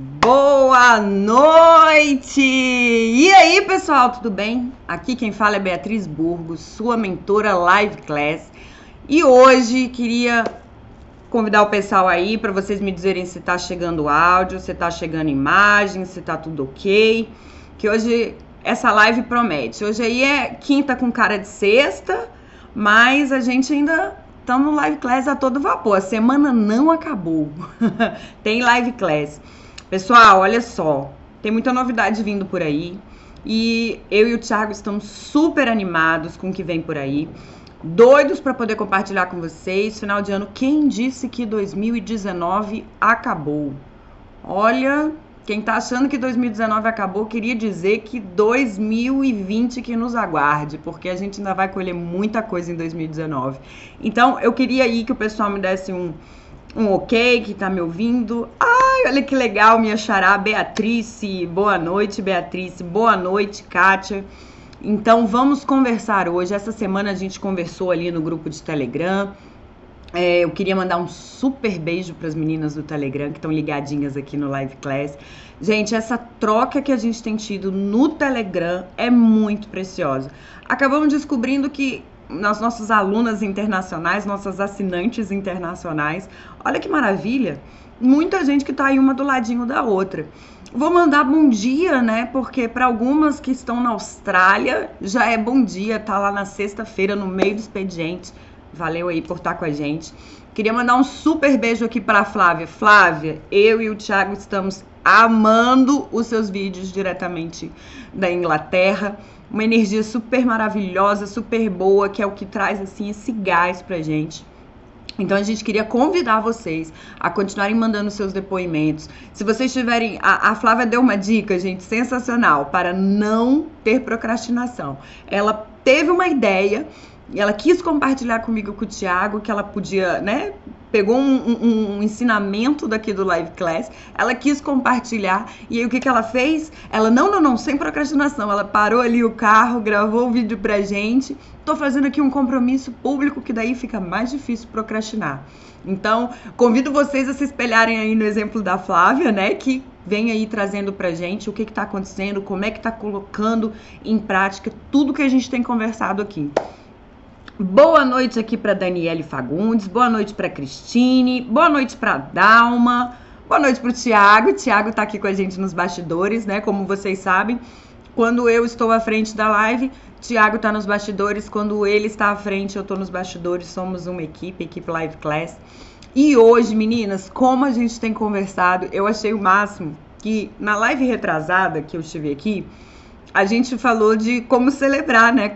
Boa noite! E aí, pessoal, tudo bem? Aqui quem fala é Beatriz Burgos, sua mentora Live Class. E hoje queria convidar o pessoal aí para vocês me dizerem se tá chegando áudio, se tá chegando imagem, se tá tudo ok. Que hoje essa live promete. Hoje aí é quinta com cara de sexta, mas a gente ainda estamos no live class a todo vapor. A semana não acabou. Tem live class. Pessoal, olha só. Tem muita novidade vindo por aí. E eu e o Thiago estamos super animados com o que vem por aí doidos para poder compartilhar com vocês. Final de ano, quem disse que 2019 acabou? Olha, quem tá achando que 2019 acabou, queria dizer que 2020 que nos aguarde, porque a gente ainda vai colher muita coisa em 2019. Então, eu queria aí que o pessoal me desse um, um ok, que tá me ouvindo. Ai, olha que legal, minha xará, Beatrice. Boa noite, Beatrice. Boa noite, Kátia. Então vamos conversar hoje. Essa semana a gente conversou ali no grupo de Telegram. É, eu queria mandar um super beijo para as meninas do Telegram que estão ligadinhas aqui no Live Class. Gente, essa troca que a gente tem tido no Telegram é muito preciosa. Acabamos descobrindo que nas nossas alunas internacionais, nossas assinantes internacionais, olha que maravilha! Muita gente que está aí uma do ladinho da outra. Vou mandar bom dia, né? Porque para algumas que estão na Austrália já é bom dia, tá lá na sexta-feira no meio do expediente. Valeu aí por estar com a gente. Queria mandar um super beijo aqui para Flávia. Flávia, eu e o Thiago estamos amando os seus vídeos diretamente da Inglaterra. Uma energia super maravilhosa, super boa, que é o que traz assim esse gás pra gente. Então a gente queria convidar vocês a continuarem mandando seus depoimentos. Se vocês tiverem. A, a, Flávia deu uma dica, gente, sensacional para não ter procrastinação. Ela teve uma ideia e ela quis compartilhar comigo com o Thiago que ela podia, né? Pegou um, um, um, ensinamento daqui do Live Class, ela quis compartilhar, e aí o que, que ela fez? Ela, não, não, não, sem procrastinação. Ela parou ali o carro, gravou o vídeo pra gente. Tô fazendo aqui um compromisso público que daí fica mais difícil procrastinar. Então, convido vocês a se espelharem aí no exemplo da Flávia, né? Que vem aí trazendo pra gente o que, que tá acontecendo, como é que tá colocando em prática tudo que a gente tem conversado aqui. Boa noite aqui para Daniele Fagundes, boa noite para Cristine, boa noite para Dalma, boa noite para o Tiago. Tiago está aqui com a gente nos bastidores, né? Como vocês sabem, quando eu estou à frente da live, Tiago está nos bastidores. Quando ele está à frente, eu estou nos bastidores. Somos uma equipe, equipe Live Class. E hoje, meninas, como a gente tem conversado, eu achei o máximo que na live retrasada que eu estive aqui, a gente falou de como celebrar, né?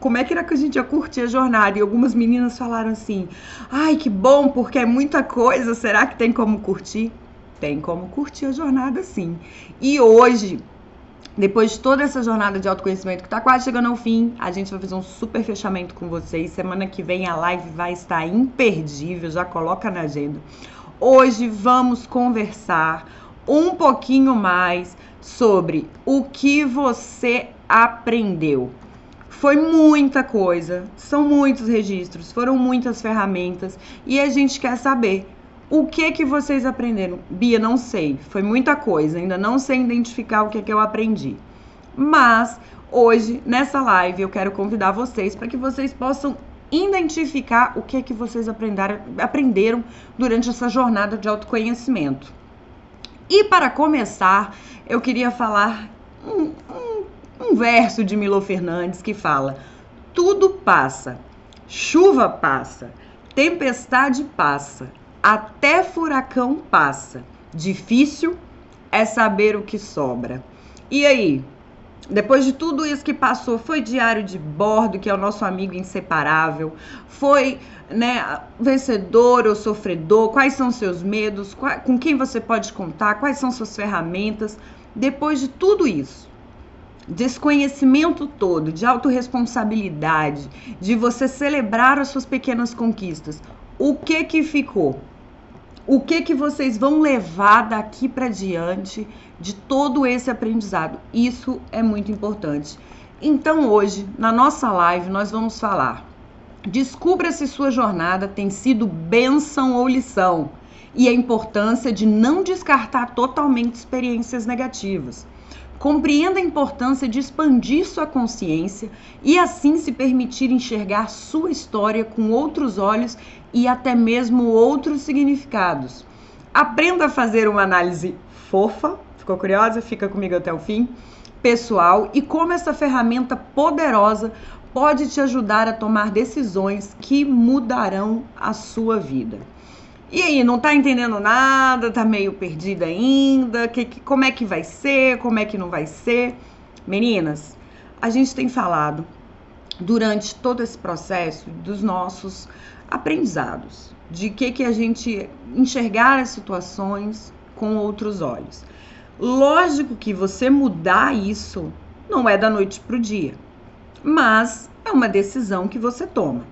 Como é que era que a gente ia curtir a jornada? E algumas meninas falaram assim: ai, que bom, porque é muita coisa, será que tem como curtir? Tem como curtir a jornada sim. E hoje, depois de toda essa jornada de autoconhecimento que está quase chegando ao fim, a gente vai fazer um super fechamento com vocês. Semana que vem a live vai estar imperdível, já coloca na agenda. Hoje vamos conversar um pouquinho mais sobre o que você aprendeu. Foi muita coisa, são muitos registros, foram muitas ferramentas e a gente quer saber o que que vocês aprenderam. Bia, não sei, foi muita coisa, ainda não sei identificar o que que eu aprendi. Mas hoje, nessa live, eu quero convidar vocês para que vocês possam identificar o que que vocês aprenderam, aprenderam durante essa jornada de autoconhecimento. E para começar, eu queria falar um, um, um verso de Milo Fernandes que fala: Tudo passa, chuva passa, tempestade passa, até furacão passa. Difícil é saber o que sobra. E aí, depois de tudo isso que passou, foi diário de bordo, que é o nosso amigo inseparável, foi né, vencedor ou sofredor, quais são seus medos, com quem você pode contar, quais são suas ferramentas. Depois de tudo isso, desconhecimento todo, de autorresponsabilidade, de você celebrar as suas pequenas conquistas, o que que ficou? O que que vocês vão levar daqui para diante de todo esse aprendizado? Isso é muito importante. Então hoje, na nossa live, nós vamos falar Descubra se sua jornada tem sido bênção ou lição. e a importância de não descartar totalmente experiências negativas. Compreenda a importância de expandir sua consciência e assim se permitir enxergar sua história com outros olhos e até mesmo outros significados. Aprenda a fazer uma análise fofa, ficou curiosa? Fica comigo até o fim. Pessoal, e como essa ferramenta poderosa pode te ajudar a tomar decisões que mudarão a sua vida. E aí, não tá entendendo nada? Tá meio perdida ainda? Que, que, como é que vai ser? Como é que não vai ser? Meninas, a gente tem falado durante todo esse processo dos nossos aprendizados, de que que a gente enxergar as situações com outros olhos. Lógico que você mudar isso não é da noite pro dia, mas é uma decisão que você toma.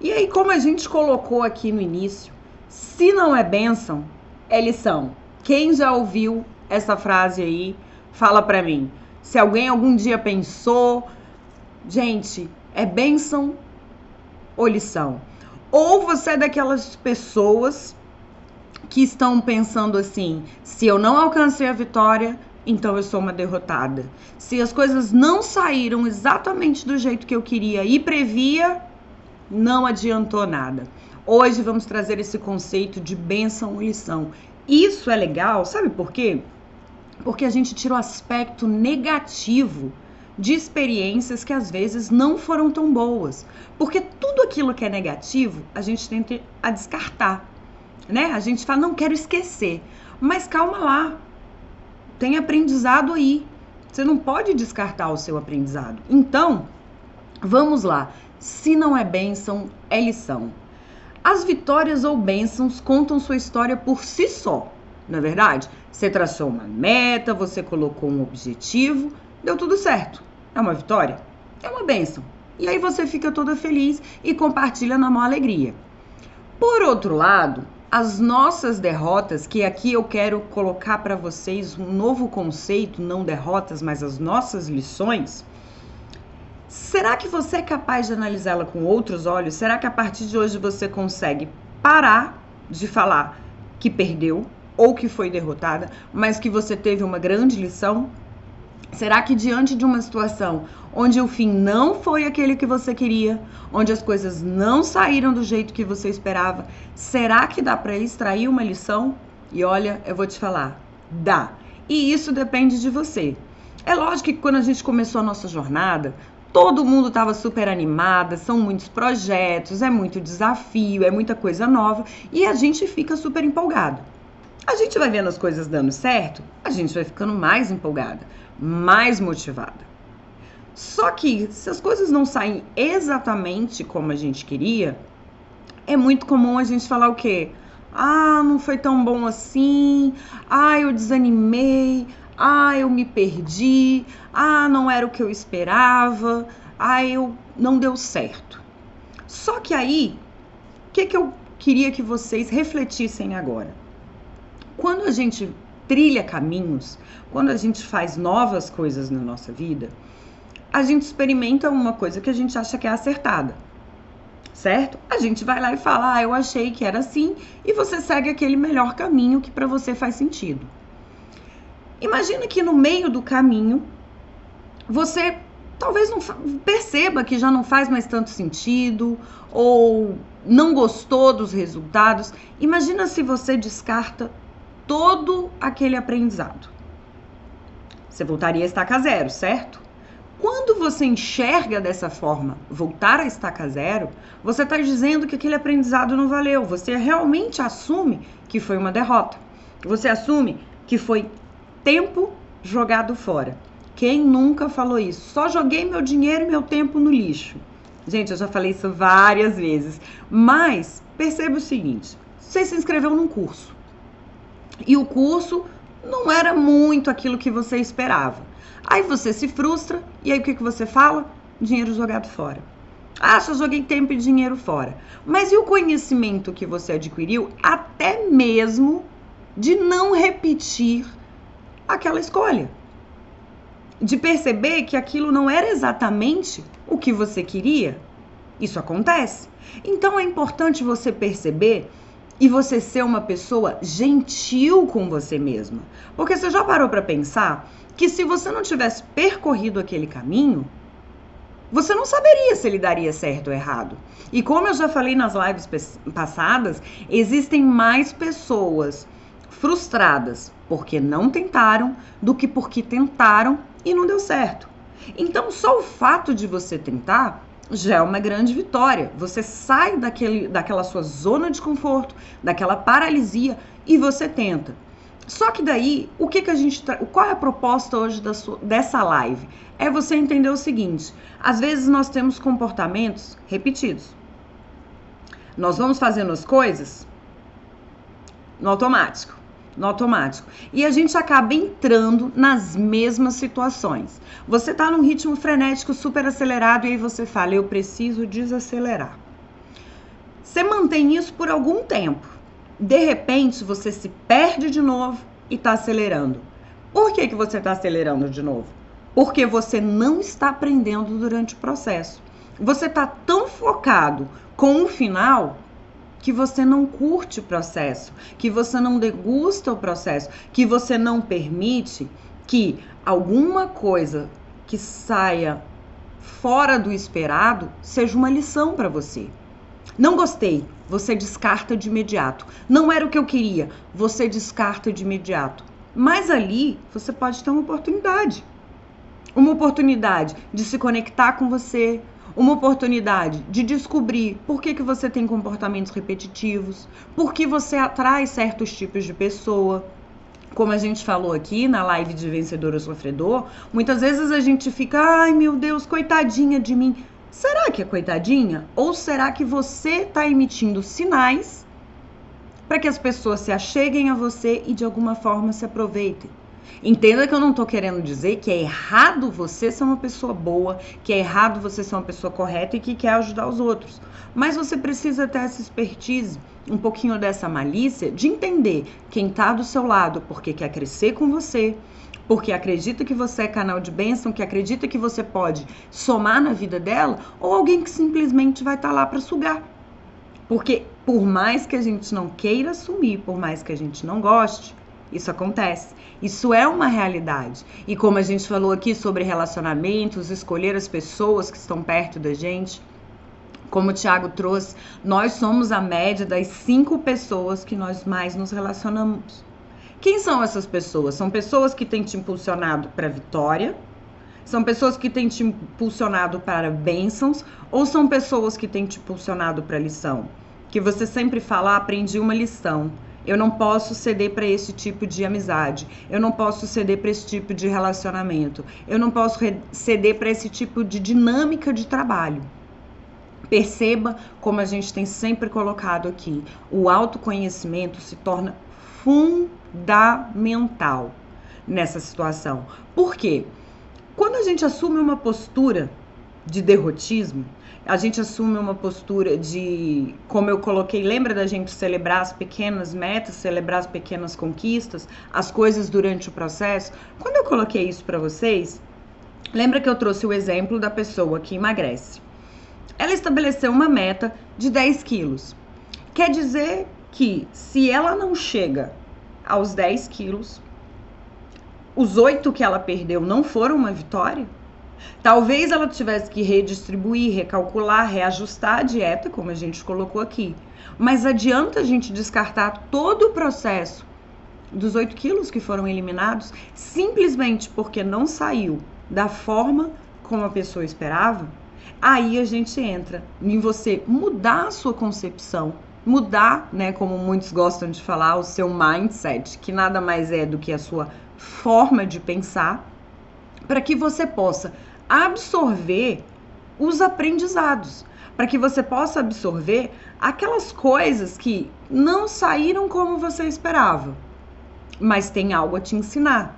E aí, como a gente colocou aqui no início, se não é bênção, é lição. Quem já ouviu essa frase aí, fala para mim. Se alguém algum dia pensou, gente, é bênção ou lição? Ou você é daquelas pessoas que estão pensando assim: se eu não alcancei a vitória, então eu sou uma derrotada. Se as coisas não saíram exatamente do jeito que eu queria e previa, não adiantou nada. Hoje vamos trazer esse conceito de bênção e lição. Isso é legal, sabe por quê? Porque a gente tira o aspecto negativo de experiências que às vezes não foram tão boas. Porque tudo aquilo que é negativo, a gente tenta a descartar, né? A gente fala, não quero esquecer. Mas calma lá. Tem aprendizado aí. Você não pode descartar o seu aprendizado. Então, vamos lá. Se não é bênção, é lição. As vitórias ou bênçãos contam sua história por si só, não é verdade? Você traçou uma meta, você colocou um objetivo, deu tudo certo. É uma vitória? É uma bênção. E aí você fica toda feliz e compartilha na maior alegria. Por outro lado, as nossas derrotas, que aqui eu quero colocar para vocês um novo conceito, não derrotas, mas as nossas lições, Será que você é capaz de analisá-la com outros olhos? Será que a partir de hoje você consegue parar de falar que perdeu ou que foi derrotada, mas que você teve uma grande lição? Será que diante de uma situação onde o fim não foi aquele que você queria, onde as coisas não saíram do jeito que você esperava, será que dá para extrair uma lição? E olha, eu vou te falar, dá. E isso depende de você. É lógico que quando a gente começou a nossa jornada, Todo mundo estava super animada, são muitos projetos, é muito desafio, é muita coisa nova e a gente fica super empolgado. A gente vai vendo as coisas dando certo, a gente vai ficando mais empolgada, mais motivada. Só que se as coisas não saem exatamente como a gente queria, é muito comum a gente falar o quê? Ah, não foi tão bom assim. Ah, eu desanimei. Ah, eu me perdi. Ah, não era o que eu esperava. Ah, eu não deu certo. Só que aí, o que, que eu queria que vocês refletissem agora? Quando a gente trilha caminhos, quando a gente faz novas coisas na nossa vida, a gente experimenta uma coisa que a gente acha que é acertada. Certo? A gente vai lá e fala: "Ah, eu achei que era assim", e você segue aquele melhor caminho que para você faz sentido. Imagina que no meio do caminho você talvez não perceba que já não faz mais tanto sentido ou não gostou dos resultados. Imagina se você descarta todo aquele aprendizado. Você voltaria a estaca zero, certo? Quando você enxerga dessa forma, voltar a estaca zero, você está dizendo que aquele aprendizado não valeu. Você realmente assume que foi uma derrota. Você assume que foi tempo jogado fora. Quem nunca falou isso? Só joguei meu dinheiro e meu tempo no lixo. Gente, eu já falei isso várias vezes. Mas perceba o seguinte: você se inscreveu num curso. E o curso não era muito aquilo que você esperava. Aí você se frustra e aí o que, que você fala? Dinheiro jogado fora. Ah, só joguei tempo e dinheiro fora. Mas e o conhecimento que você adquiriu até mesmo de não repetir aquela escolha. De perceber que aquilo não era exatamente o que você queria. Isso acontece. Então é importante você perceber e você ser uma pessoa gentil com você mesma. Porque você já parou para pensar que se você não tivesse percorrido aquele caminho, você não saberia se ele daria certo ou errado. E como eu já falei nas lives passadas, existem mais pessoas frustradas porque não tentaram do que porque tentaram e não deu certo. Então, só o fato de você tentar já é uma grande vitória. Você sai daquele, daquela sua zona de conforto, daquela paralisia e você tenta. Só que daí, o que, que a gente. Qual é a proposta hoje sua, dessa live? É você entender o seguinte: às vezes nós temos comportamentos repetidos. Nós vamos fazendo as coisas no automático no automático. E a gente acaba entrando nas mesmas situações. Você está num ritmo frenético super acelerado e aí você fala: eu preciso desacelerar. Você mantém isso por algum tempo. De repente, você se perde de novo e está acelerando. Por que, que você está acelerando de novo? Porque você não está aprendendo durante o processo. Você está tão focado com o final que você não curte o processo, que você não degusta o processo, que você não permite que alguma coisa que saia fora do esperado seja uma lição para você. Não gostei, você descarta de imediato. Não era o que eu queria, você descarta de imediato. Mas ali você pode ter uma oportunidade. Uma oportunidade de se conectar com você, uma oportunidade de descobrir por que, que você tem comportamentos repetitivos, por que você atrai certos tipos de pessoa. Como a gente falou aqui na live de vencedor ou sofredor, muitas vezes a gente fica, ai meu Deus, coitadinha de mim. Será que é coitadinha? Ou será que você está emitindo sinais para que as pessoas se acheguem a você e de alguma forma se aproveitem? Entenda que eu não estou querendo dizer que é errado você ser uma pessoa boa, que é errado você ser uma pessoa correta e que quer ajudar os outros. Mas você precisa ter essa expertise, um pouquinho dessa malícia de entender quem está do seu lado porque quer crescer com você, porque acredita que você é canal de bênção, que acredita que você pode somar na vida dela, ou alguém que simplesmente vai estar tá lá para sugar. Porque por mais que a gente não queira assumir, por mais que a gente não goste, isso acontece. Isso é uma realidade. E como a gente falou aqui sobre relacionamentos, escolher as pessoas que estão perto da gente, como o Thiago trouxe, nós somos a média das cinco pessoas que nós mais nos relacionamos. Quem são essas pessoas? São pessoas que têm te impulsionado para vitória, são pessoas que têm te impulsionado para bênçãos, ou são pessoas que têm te impulsionado para lição? Que você sempre fala, ah, aprendi uma lição. Eu não posso ceder para esse tipo de amizade. Eu não posso ceder para esse tipo de relacionamento. Eu não posso ceder para esse tipo de dinâmica de trabalho. Perceba como a gente tem sempre colocado aqui: o autoconhecimento se torna fundamental nessa situação. Por quê? Quando a gente assume uma postura de derrotismo, a gente assume uma postura de, como eu coloquei, lembra da gente celebrar as pequenas metas, celebrar as pequenas conquistas, as coisas durante o processo? Quando eu coloquei isso para vocês, lembra que eu trouxe o exemplo da pessoa que emagrece. Ela estabeleceu uma meta de 10 quilos. Quer dizer que se ela não chega aos 10 quilos, os 8 que ela perdeu não foram uma vitória? Talvez ela tivesse que redistribuir, recalcular, reajustar a dieta, como a gente colocou aqui. Mas adianta a gente descartar todo o processo dos 8 quilos que foram eliminados simplesmente porque não saiu da forma como a pessoa esperava? Aí a gente entra em você mudar a sua concepção, mudar, né, como muitos gostam de falar, o seu mindset, que nada mais é do que a sua forma de pensar, para que você possa absorver os aprendizados, para que você possa absorver aquelas coisas que não saíram como você esperava, mas tem algo a te ensinar.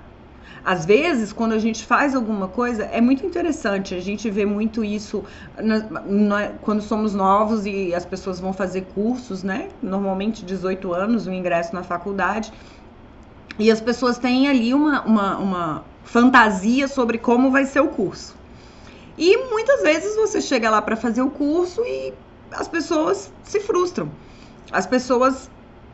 Às vezes, quando a gente faz alguma coisa, é muito interessante. A gente vê muito isso na, na, quando somos novos e as pessoas vão fazer cursos, né? Normalmente 18 anos, o ingresso na faculdade. E as pessoas têm ali uma, uma, uma fantasia sobre como vai ser o curso. E muitas vezes você chega lá para fazer o curso e as pessoas se frustram. As pessoas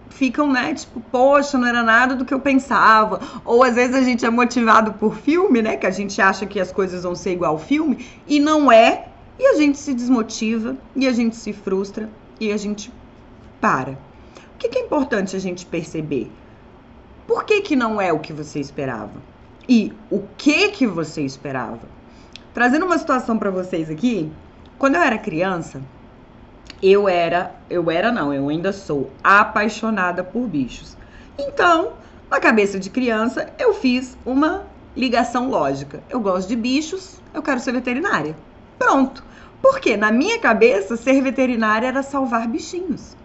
ficam, né, tipo, poxa, não era nada do que eu pensava. Ou às vezes a gente é motivado por filme, né, que a gente acha que as coisas vão ser igual ao filme e não é, e a gente se desmotiva, e a gente se frustra, e a gente para. O que, que é importante a gente perceber? Por que, que não é o que você esperava? E o que que você esperava? Trazendo uma situação para vocês aqui, quando eu era criança, eu era, eu era não, eu ainda sou apaixonada por bichos. Então, na cabeça de criança, eu fiz uma ligação lógica. Eu gosto de bichos, eu quero ser veterinária. Pronto. Porque na minha cabeça, ser veterinária era salvar bichinhos.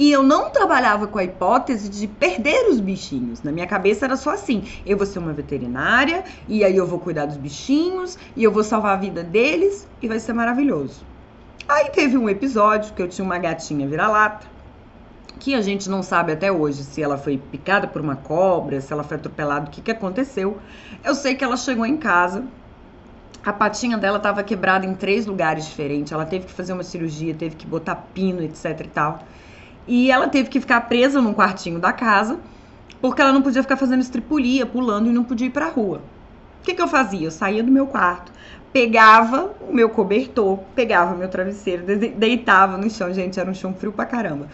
E eu não trabalhava com a hipótese de perder os bichinhos. Na minha cabeça era só assim: eu vou ser uma veterinária, e aí eu vou cuidar dos bichinhos, e eu vou salvar a vida deles, e vai ser maravilhoso. Aí teve um episódio que eu tinha uma gatinha vira-lata, que a gente não sabe até hoje se ela foi picada por uma cobra, se ela foi atropelada, o que, que aconteceu. Eu sei que ela chegou em casa, a patinha dela estava quebrada em três lugares diferentes, ela teve que fazer uma cirurgia, teve que botar pino, etc e tal. E ela teve que ficar presa num quartinho da casa, porque ela não podia ficar fazendo estripulia, pulando e não podia ir pra rua. O que, que eu fazia? Eu saía do meu quarto, pegava o meu cobertor, pegava o meu travesseiro, deitava no chão, gente, era um chão frio pra caramba.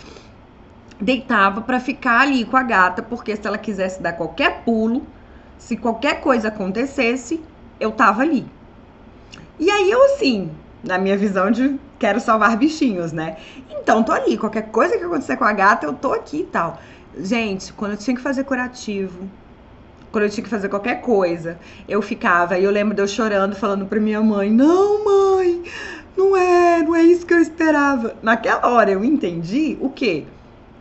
Deitava para ficar ali com a gata, porque se ela quisesse dar qualquer pulo, se qualquer coisa acontecesse, eu tava ali. E aí eu assim, na minha visão de quero salvar bichinhos, né? Então tô ali, qualquer coisa que acontecer com a gata, eu tô aqui e tal. Gente, quando eu tinha que fazer curativo, quando eu tinha que fazer qualquer coisa, eu ficava, e eu lembro de eu chorando, falando pra minha mãe: Não, mãe, não é, não é isso que eu esperava. Naquela hora eu entendi o quê?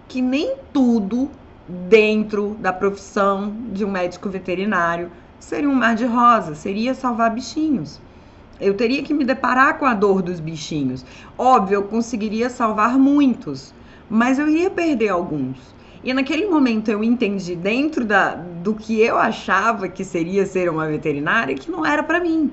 Que nem tudo dentro da profissão de um médico veterinário seria um mar de rosa, seria salvar bichinhos. Eu teria que me deparar com a dor dos bichinhos. Óbvio, eu conseguiria salvar muitos, mas eu ia perder alguns. E naquele momento eu entendi dentro da, do que eu achava que seria ser uma veterinária que não era para mim.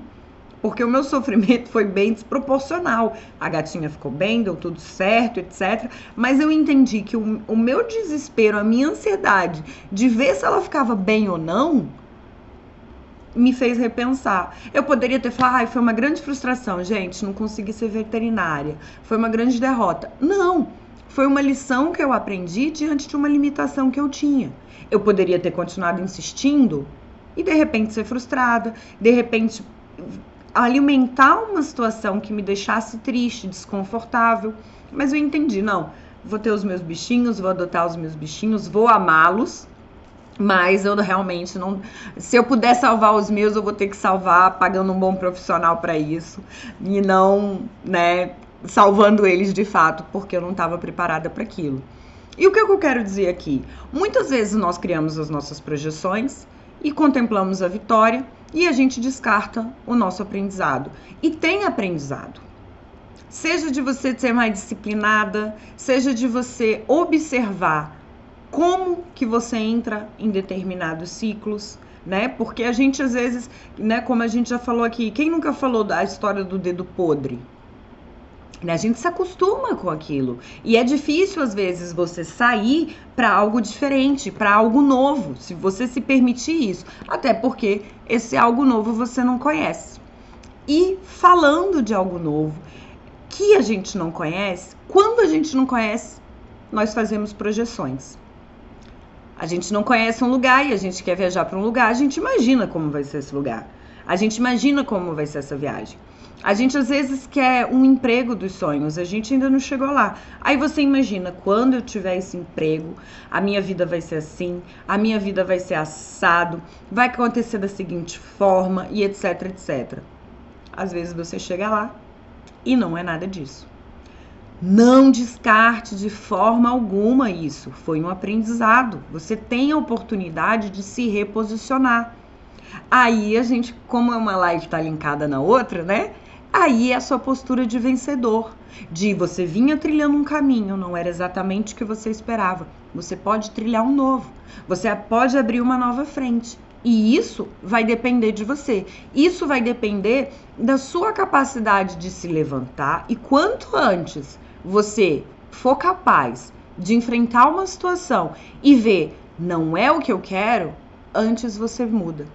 Porque o meu sofrimento foi bem desproporcional. A gatinha ficou bem, deu tudo certo, etc. Mas eu entendi que o, o meu desespero, a minha ansiedade de ver se ela ficava bem ou não, me fez repensar. Eu poderia ter falado, ai, foi uma grande frustração, gente, não consegui ser veterinária. Foi uma grande derrota. Não! foi uma lição que eu aprendi diante de uma limitação que eu tinha. Eu poderia ter continuado insistindo e de repente ser frustrada, de repente alimentar uma situação que me deixasse triste, desconfortável, mas eu entendi, não, vou ter os meus bichinhos, vou adotar os meus bichinhos, vou amá-los, mas eu realmente não. Se eu puder salvar os meus, eu vou ter que salvar pagando um bom profissional para isso e não, né, salvando eles de fato, porque eu não estava preparada para aquilo. E o que eu quero dizer aqui? Muitas vezes nós criamos as nossas projeções e contemplamos a vitória e a gente descarta o nosso aprendizado. E tem aprendizado. Seja de você ser mais disciplinada, seja de você observar como que você entra em determinados ciclos, né? Porque a gente às vezes, né, como a gente já falou aqui, quem nunca falou da história do dedo podre? Né? A gente se acostuma com aquilo. E é difícil, às vezes, você sair para algo diferente, para algo novo, se você se permitir isso. Até porque esse algo novo você não conhece. E falando de algo novo que a gente não conhece, quando a gente não conhece, nós fazemos projeções. A gente não conhece um lugar e a gente quer viajar para um lugar, a gente imagina como vai ser esse lugar. A gente imagina como vai ser essa viagem. A gente às vezes quer um emprego dos sonhos, a gente ainda não chegou lá. Aí você imagina, quando eu tiver esse emprego, a minha vida vai ser assim, a minha vida vai ser assado, vai acontecer da seguinte forma e etc, etc. Às vezes você chega lá e não é nada disso. Não descarte de forma alguma isso. Foi um aprendizado. Você tem a oportunidade de se reposicionar. Aí a gente, como uma live está linkada na outra, né? Aí é a sua postura de vencedor, de você vinha trilhando um caminho, não era exatamente o que você esperava. Você pode trilhar um novo, você pode abrir uma nova frente. E isso vai depender de você. Isso vai depender da sua capacidade de se levantar e quanto antes você for capaz de enfrentar uma situação e ver não é o que eu quero, antes você muda.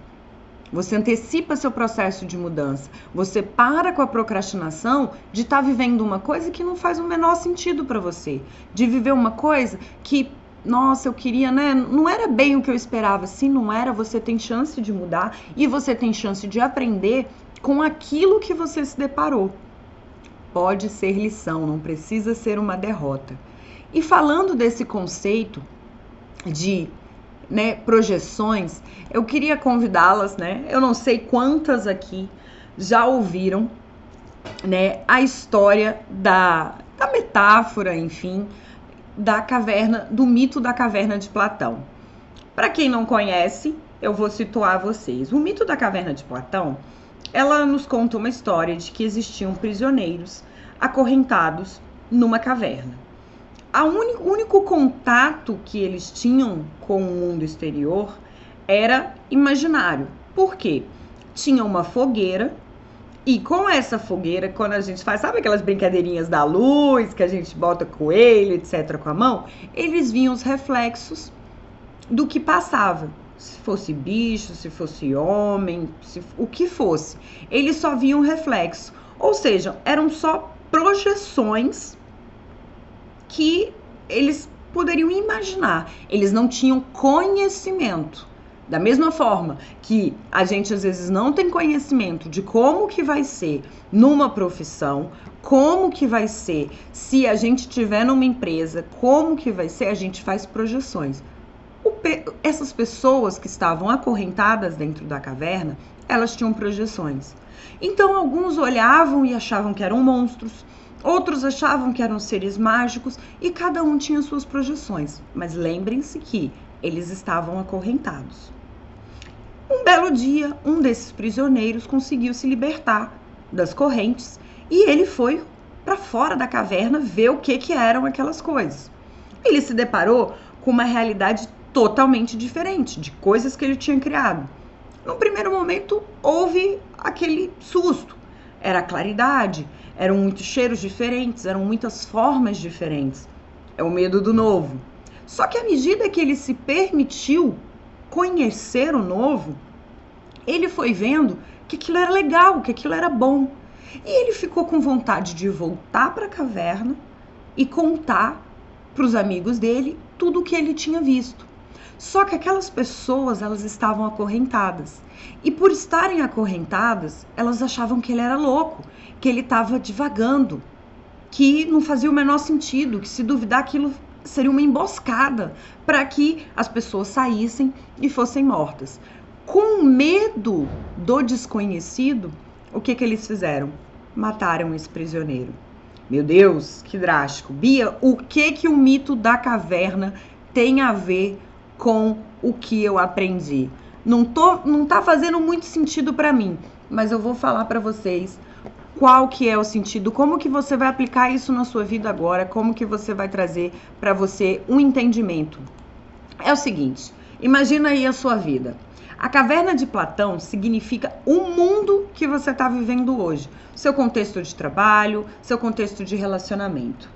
Você antecipa seu processo de mudança. Você para com a procrastinação de estar tá vivendo uma coisa que não faz o menor sentido para você. De viver uma coisa que, nossa, eu queria, né? Não era bem o que eu esperava. Se não era, você tem chance de mudar e você tem chance de aprender com aquilo que você se deparou. Pode ser lição, não precisa ser uma derrota. E falando desse conceito de né, projeções, eu queria convidá-las, né? Eu não sei quantas aqui já ouviram, né, a história da, da metáfora, enfim, da caverna, do mito da caverna de Platão. Para quem não conhece, eu vou situar vocês. O mito da caverna de Platão, ela nos conta uma história de que existiam prisioneiros acorrentados numa caverna o único contato que eles tinham com o mundo exterior era imaginário. Por quê? Tinha uma fogueira e com essa fogueira, quando a gente faz, sabe aquelas brincadeirinhas da luz que a gente bota coelho, etc, com a mão? Eles viam os reflexos do que passava. Se fosse bicho, se fosse homem, se, o que fosse. Eles só viam reflexo. Ou seja, eram só projeções que eles poderiam imaginar. Eles não tinham conhecimento. Da mesma forma que a gente às vezes não tem conhecimento de como que vai ser numa profissão, como que vai ser se a gente tiver numa empresa, como que vai ser, a gente faz projeções. Essas pessoas que estavam acorrentadas dentro da caverna, elas tinham projeções. Então alguns olhavam e achavam que eram monstros, Outros achavam que eram seres mágicos e cada um tinha suas projeções, mas lembrem-se que eles estavam acorrentados. Um belo dia, um desses prisioneiros conseguiu se libertar das correntes e ele foi para fora da caverna ver o que, que eram aquelas coisas. Ele se deparou com uma realidade totalmente diferente de coisas que ele tinha criado. No primeiro momento, houve aquele susto. Era claridade, eram muitos cheiros diferentes, eram muitas formas diferentes. É o medo do novo. Só que à medida que ele se permitiu conhecer o novo, ele foi vendo que aquilo era legal, que aquilo era bom. E ele ficou com vontade de voltar para a caverna e contar para os amigos dele tudo o que ele tinha visto. Só que aquelas pessoas, elas estavam acorrentadas. E por estarem acorrentadas, elas achavam que ele era louco, que ele estava divagando, que não fazia o menor sentido, que se duvidar aquilo seria uma emboscada para que as pessoas saíssem e fossem mortas. Com medo do desconhecido, o que que eles fizeram? Mataram esse prisioneiro. Meu Deus, que drástico. Bia, o que que o mito da caverna tem a ver com o que eu aprendi. Não, tô, não tá fazendo muito sentido para mim, mas eu vou falar para vocês qual que é o sentido, como que você vai aplicar isso na sua vida agora, como que você vai trazer para você um entendimento. É o seguinte, imagina aí a sua vida. A caverna de Platão significa o mundo que você está vivendo hoje, seu contexto de trabalho, seu contexto de relacionamento.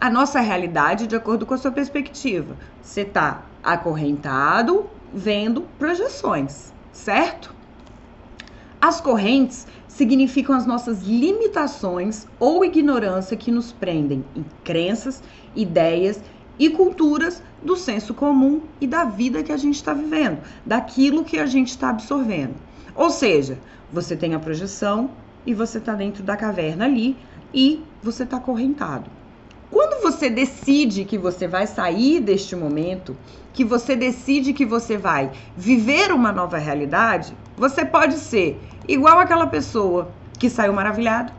A nossa realidade de acordo com a sua perspectiva. Você está acorrentado, vendo projeções, certo? As correntes significam as nossas limitações ou ignorância que nos prendem em crenças, ideias e culturas do senso comum e da vida que a gente está vivendo, daquilo que a gente está absorvendo. Ou seja, você tem a projeção e você está dentro da caverna ali e você está acorrentado. Quando você decide que você vai sair deste momento, que você decide que você vai viver uma nova realidade, você pode ser igual aquela pessoa que saiu maravilhado,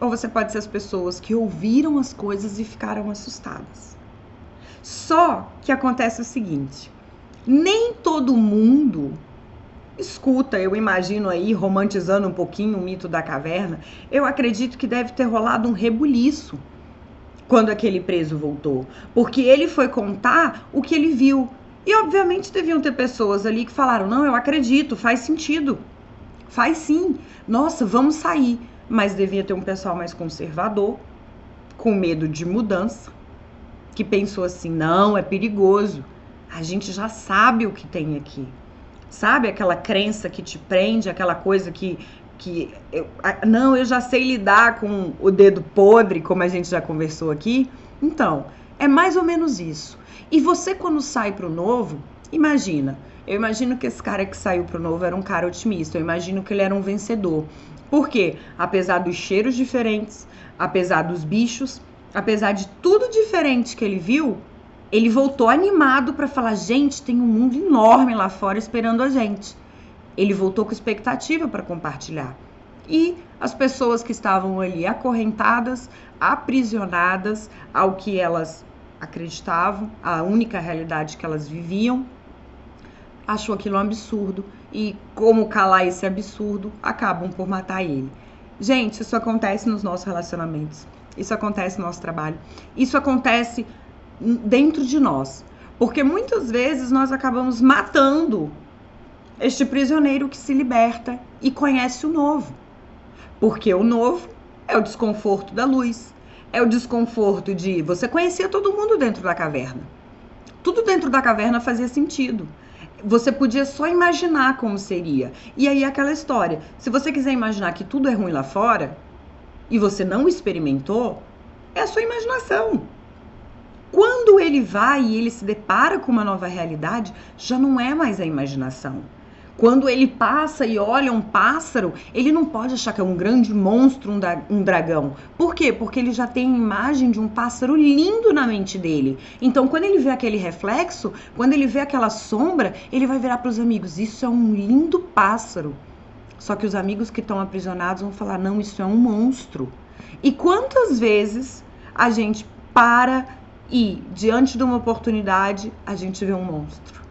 ou você pode ser as pessoas que ouviram as coisas e ficaram assustadas. Só que acontece o seguinte: nem todo mundo escuta, eu imagino aí, romantizando um pouquinho o mito da caverna, eu acredito que deve ter rolado um rebuliço quando aquele preso voltou, porque ele foi contar o que ele viu. E obviamente deviam ter pessoas ali que falaram: "Não, eu acredito, faz sentido". Faz sim. Nossa, vamos sair. Mas devia ter um pessoal mais conservador, com medo de mudança, que pensou assim: não, é perigoso. A gente já sabe o que tem aqui. Sabe aquela crença que te prende, aquela coisa que. Que eu, não, eu já sei lidar com o dedo podre, como a gente já conversou aqui. Então, é mais ou menos isso. E você, quando sai para o novo, imagina. Eu imagino que esse cara que saiu para o novo era um cara otimista. Eu imagino que ele era um vencedor. Por quê? Apesar dos cheiros diferentes, apesar dos bichos, apesar de tudo diferente que ele viu, ele voltou animado para falar: gente, tem um mundo enorme lá fora esperando a gente. Ele voltou com expectativa para compartilhar. E as pessoas que estavam ali acorrentadas, aprisionadas ao que elas acreditavam, a única realidade que elas viviam, achou aquilo um absurdo e como calar esse absurdo, acabam por matar ele. Gente, isso acontece nos nossos relacionamentos. Isso acontece no nosso trabalho. Isso acontece dentro de nós. Porque muitas vezes nós acabamos matando este prisioneiro que se liberta e conhece o novo. Porque o novo é o desconforto da luz, é o desconforto de você conhecia todo mundo dentro da caverna. Tudo dentro da caverna fazia sentido. Você podia só imaginar como seria. E aí aquela história. Se você quiser imaginar que tudo é ruim lá fora e você não experimentou, é a sua imaginação. Quando ele vai e ele se depara com uma nova realidade, já não é mais a imaginação. Quando ele passa e olha um pássaro, ele não pode achar que é um grande monstro, um, um, dragão. Por quê? Porque ele já tem a imagem de um pássaro lindo na mente dele. Então, quando ele vê aquele reflexo, quando ele vê aquela sombra, ele vai virar para os amigos: Isso é um lindo pássaro. Só que os amigos que estão aprisionados vão falar: Não, isso é um monstro. E quantas vezes a gente para e, diante de uma oportunidade, a gente vê um monstro.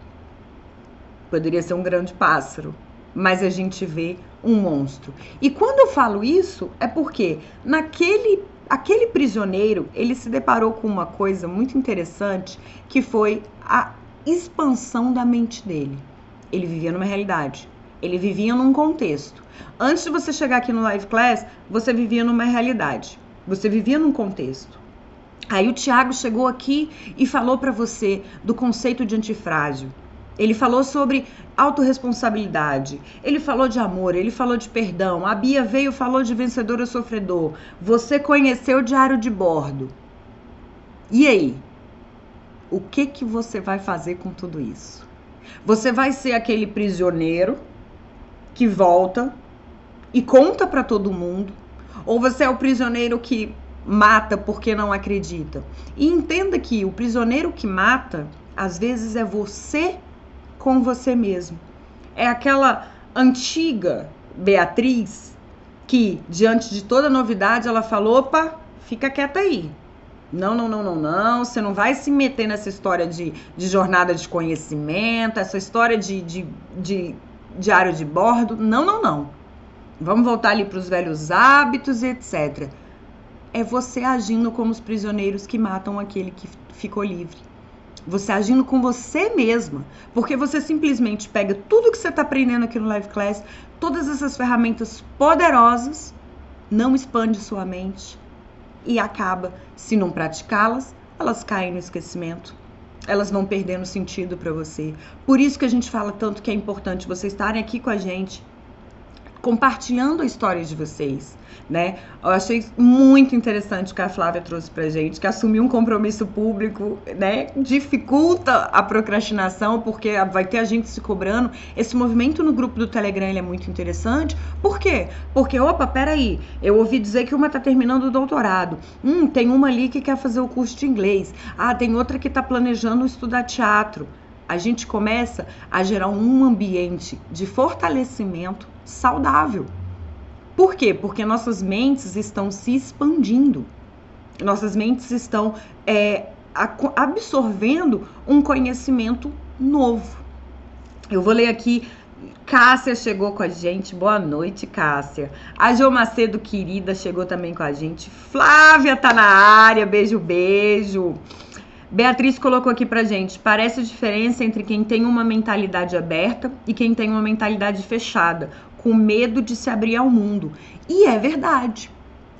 Poderia ser um grande pássaro, mas a gente vê um monstro. E quando eu falo isso, é porque naquele aquele prisioneiro, ele se deparou com uma coisa muito interessante, que foi a expansão da mente dele. Ele vivia numa realidade, ele vivia num contexto. Antes de você chegar aqui no live class, você vivia numa realidade. Você vivia num contexto. Aí o Tiago chegou aqui e falou para você do conceito de antifrágil. Ele falou sobre autorresponsabilidade, ele falou de amor, ele falou de perdão. A Bia veio falou de vencedor ou sofredor. Você conheceu o diário de bordo. E aí? O que que você vai fazer com tudo isso? Você vai ser aquele prisioneiro que volta e conta para todo mundo, ou você é o prisioneiro que mata porque não acredita. E entenda que o prisioneiro que mata, às vezes é você com você mesmo. É aquela antiga Beatriz que, diante de toda novidade, ela falou: opa, fica quieta aí. Não, não, não, não, não. Você não vai se meter nessa história de, de jornada de conhecimento, essa história de, de, de diário de bordo. Não, não, não. Vamos voltar ali para os velhos hábitos etc é você agindo como os prisioneiros que matam aquele que ficou livre. Você agindo com você mesma, porque você simplesmente pega tudo que você está aprendendo aqui no Live Class, todas essas ferramentas poderosas, não expande sua mente e acaba, se não praticá-las, elas caem no esquecimento. Elas vão perdendo sentido para você. Por isso que a gente fala tanto que é importante vocês estarem aqui com a gente, compartilhando a história de vocês né? Eu achei muito interessante o que a Flávia trouxe pra gente, que assumir um compromisso público, né, dificulta a procrastinação, porque vai ter a gente se cobrando. Esse movimento no grupo do Telegram é muito interessante. Por quê? Porque, opa, peraí, eu ouvi dizer que uma tá terminando o doutorado. Hum, tem uma ali que quer fazer o curso de inglês. Ah, tem outra que tá planejando estudar teatro. A gente começa a gerar um ambiente de fortalecimento saudável. Por quê? Porque nossas mentes estão se expandindo. Nossas mentes estão é, absorvendo um conhecimento novo. Eu vou ler aqui. Cássia chegou com a gente. Boa noite, Cássia. A Jo Macedo, querida, chegou também com a gente. Flávia tá na área. Beijo, beijo. Beatriz colocou aqui pra gente: parece a diferença entre quem tem uma mentalidade aberta e quem tem uma mentalidade fechada com medo de se abrir ao mundo. E é verdade.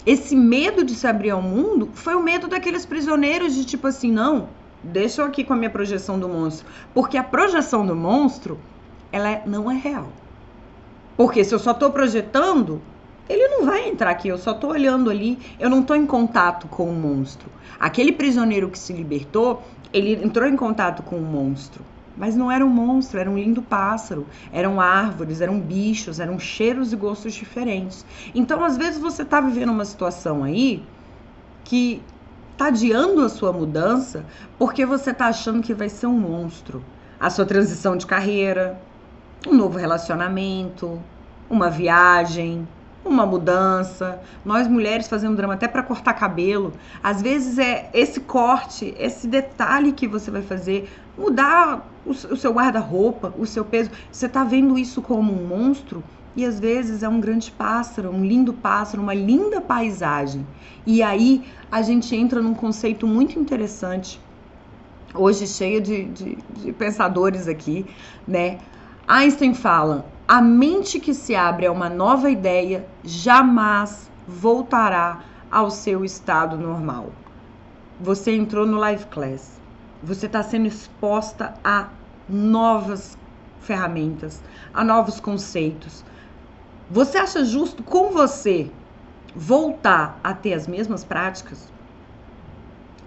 esse medo de se abrir ao mundo foi o medo daqueles prisioneiros de tipo assim, não, deixa eu aqui com a minha projeção do monstro. Porque a projeção do monstro, ela é, não é real. Porque se eu só estou projetando, ele não vai entrar aqui, eu só estou olhando ali, eu não estou em contato com o monstro. Aquele prisioneiro que se libertou, ele entrou em contato com o monstro. Mas não era um monstro, era um lindo pássaro, eram árvores, eram bichos, eram cheiros e gostos diferentes. Então, às vezes, você está vivendo uma situação aí que está adiando a sua mudança porque você está achando que vai ser um monstro. A sua transição de carreira, um novo relacionamento, uma viagem, uma mudança. Nós mulheres fazemos drama até para cortar cabelo. Às vezes é esse corte, esse detalhe que você vai fazer, mudar o, o seu guarda-roupa, o seu peso. Você está vendo isso como um monstro e às vezes é um grande pássaro, um lindo pássaro, uma linda paisagem. E aí a gente entra num conceito muito interessante, hoje cheio de, de, de pensadores aqui, né? Einstein fala: a mente que se abre a uma nova ideia jamais voltará ao seu estado normal. Você entrou no Live Class. Você está sendo exposta a novas ferramentas, a novos conceitos. Você acha justo com você voltar a ter as mesmas práticas?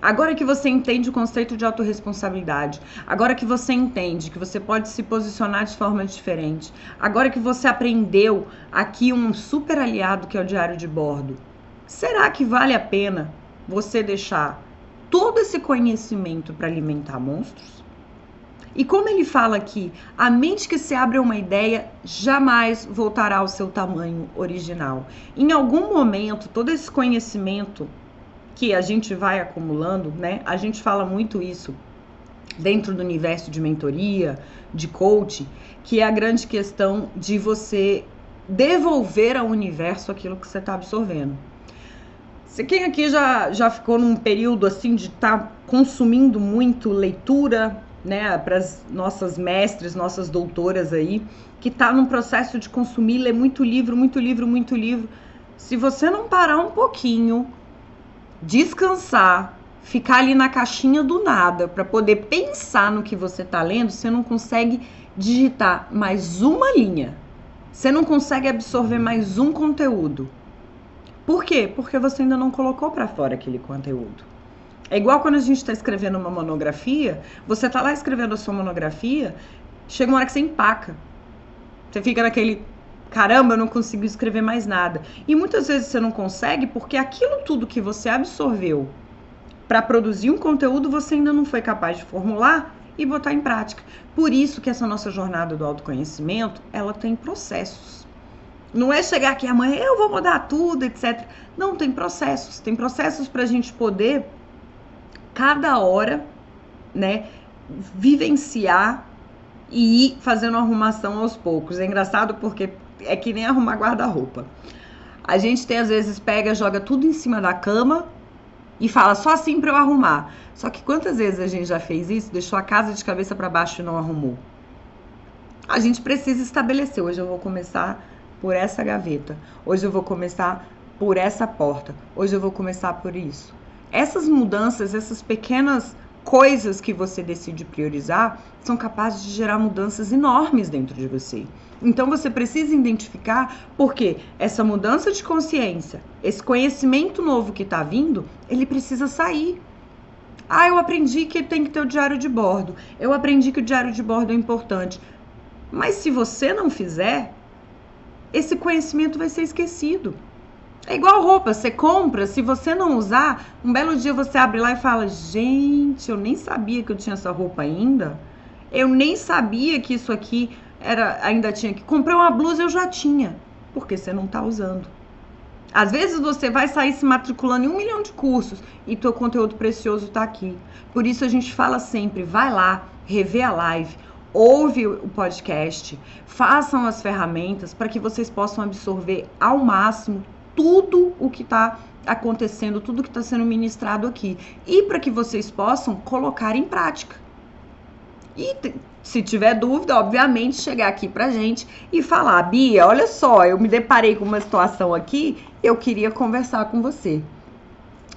Agora que você entende o conceito de autorresponsabilidade, agora que você entende que você pode se posicionar de forma diferente, agora que você aprendeu aqui um super aliado que é o diário de bordo, será que vale a pena você deixar todo esse conhecimento para alimentar monstros? E como ele fala aqui, a mente que se abre a uma ideia jamais voltará ao seu tamanho original. Em algum momento, todo esse conhecimento que a gente vai acumulando, né? A gente fala muito isso dentro do universo de mentoria, de coaching, que é a grande questão de você devolver ao universo aquilo que você está absorvendo. Se quem aqui já, já ficou num período assim de estar tá consumindo muito leitura, né, para as nossas mestres, nossas doutoras aí, que está num processo de consumir, ler muito livro, muito livro, muito livro. Se você não parar um pouquinho descansar, ficar ali na caixinha do nada para poder pensar no que você está lendo, você não consegue digitar mais uma linha. Você não consegue absorver mais um conteúdo. Por quê? Porque você ainda não colocou para fora aquele conteúdo. É igual quando a gente está escrevendo uma monografia, você está lá escrevendo a sua monografia, chega uma hora que você empaca. Você fica naquele caramba, eu não consigo escrever mais nada. E muitas vezes você não consegue porque aquilo tudo que você absorveu para produzir um conteúdo você ainda não foi capaz de formular e botar em prática. Por isso que essa nossa jornada do autoconhecimento, ela tem processos. Não é chegar aqui amanhã, eu vou mudar tudo, etc. Não, tem processos. Tem processos para a gente poder, cada hora, né, vivenciar e ir fazendo arrumação aos poucos. É engraçado porque é que nem arrumar guarda-roupa. A gente tem às vezes pega, joga tudo em cima da cama e fala só assim para eu arrumar. Só que quantas vezes a gente já fez isso, deixou a casa de cabeça para baixo e não arrumou? A gente precisa estabelecer. Hoje eu vou começar por essa gaveta. Hoje eu vou começar por essa porta. Hoje eu vou começar por isso. Essas mudanças, essas pequenas coisas que você decide priorizar são capazes de gerar mudanças enormes dentro de você. Então você precisa identificar porque essa mudança de consciência, esse conhecimento novo que está vindo, ele precisa sair. Ah, eu aprendi que tem que ter o diário de bordo. Eu aprendi que o diário de bordo é importante. Mas se você não fizer, esse conhecimento vai ser esquecido. É igual roupa, você compra, se você não usar, um belo dia você abre lá e fala: Gente, eu nem sabia que eu tinha essa roupa ainda. Eu nem sabia que isso aqui era ainda tinha que. Comprei uma blusa, eu já tinha. Porque você não está usando. Às vezes você vai sair se matriculando em um milhão de cursos e teu conteúdo precioso está aqui. Por isso a gente fala sempre: vai lá, rever a live, ouve o podcast, façam as ferramentas para que vocês possam absorver ao máximo tudo o que está acontecendo, tudo que está sendo ministrado aqui. E para que vocês possam colocar em prática. E Se tiver dúvida, obviamente, chegar aqui pra gente e falar: Bia, olha só, eu me deparei com uma situação aqui, eu queria conversar com você.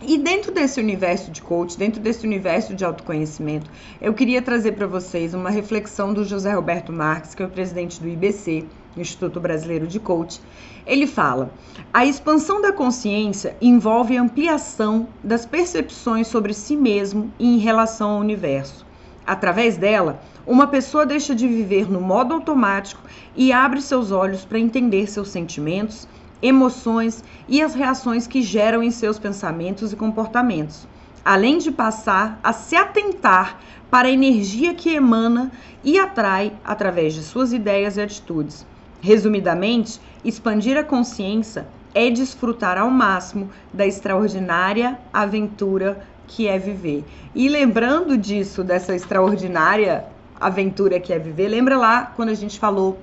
E dentro desse universo de coach, dentro desse universo de autoconhecimento, eu queria trazer para vocês uma reflexão do José Roberto Marques, que é o presidente do IBC, Instituto Brasileiro de Coach. Ele fala: a expansão da consciência envolve ampliação das percepções sobre si mesmo e em relação ao universo. Através dela, uma pessoa deixa de viver no modo automático e abre seus olhos para entender seus sentimentos, emoções e as reações que geram em seus pensamentos e comportamentos, além de passar a se atentar para a energia que emana e atrai através de suas ideias e atitudes. Resumidamente, expandir a consciência é desfrutar ao máximo da extraordinária aventura que é viver. E lembrando disso, dessa extraordinária aventura que é viver, lembra lá quando a gente falou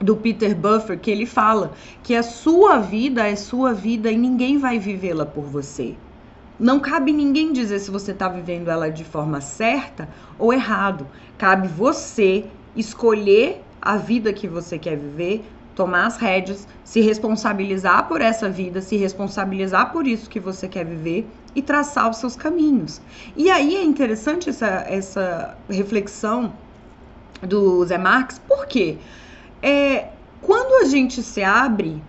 do Peter Buffer que ele fala que a sua vida é sua vida e ninguém vai vivê-la por você. Não cabe ninguém dizer se você está vivendo ela de forma certa ou errado. Cabe você escolher a vida que você quer viver, tomar as rédeas, se responsabilizar por essa vida, se responsabilizar por isso que você quer viver e traçar os seus caminhos. E aí é interessante essa, essa reflexão do Zé Marx, por quê? É, quando a gente se abre,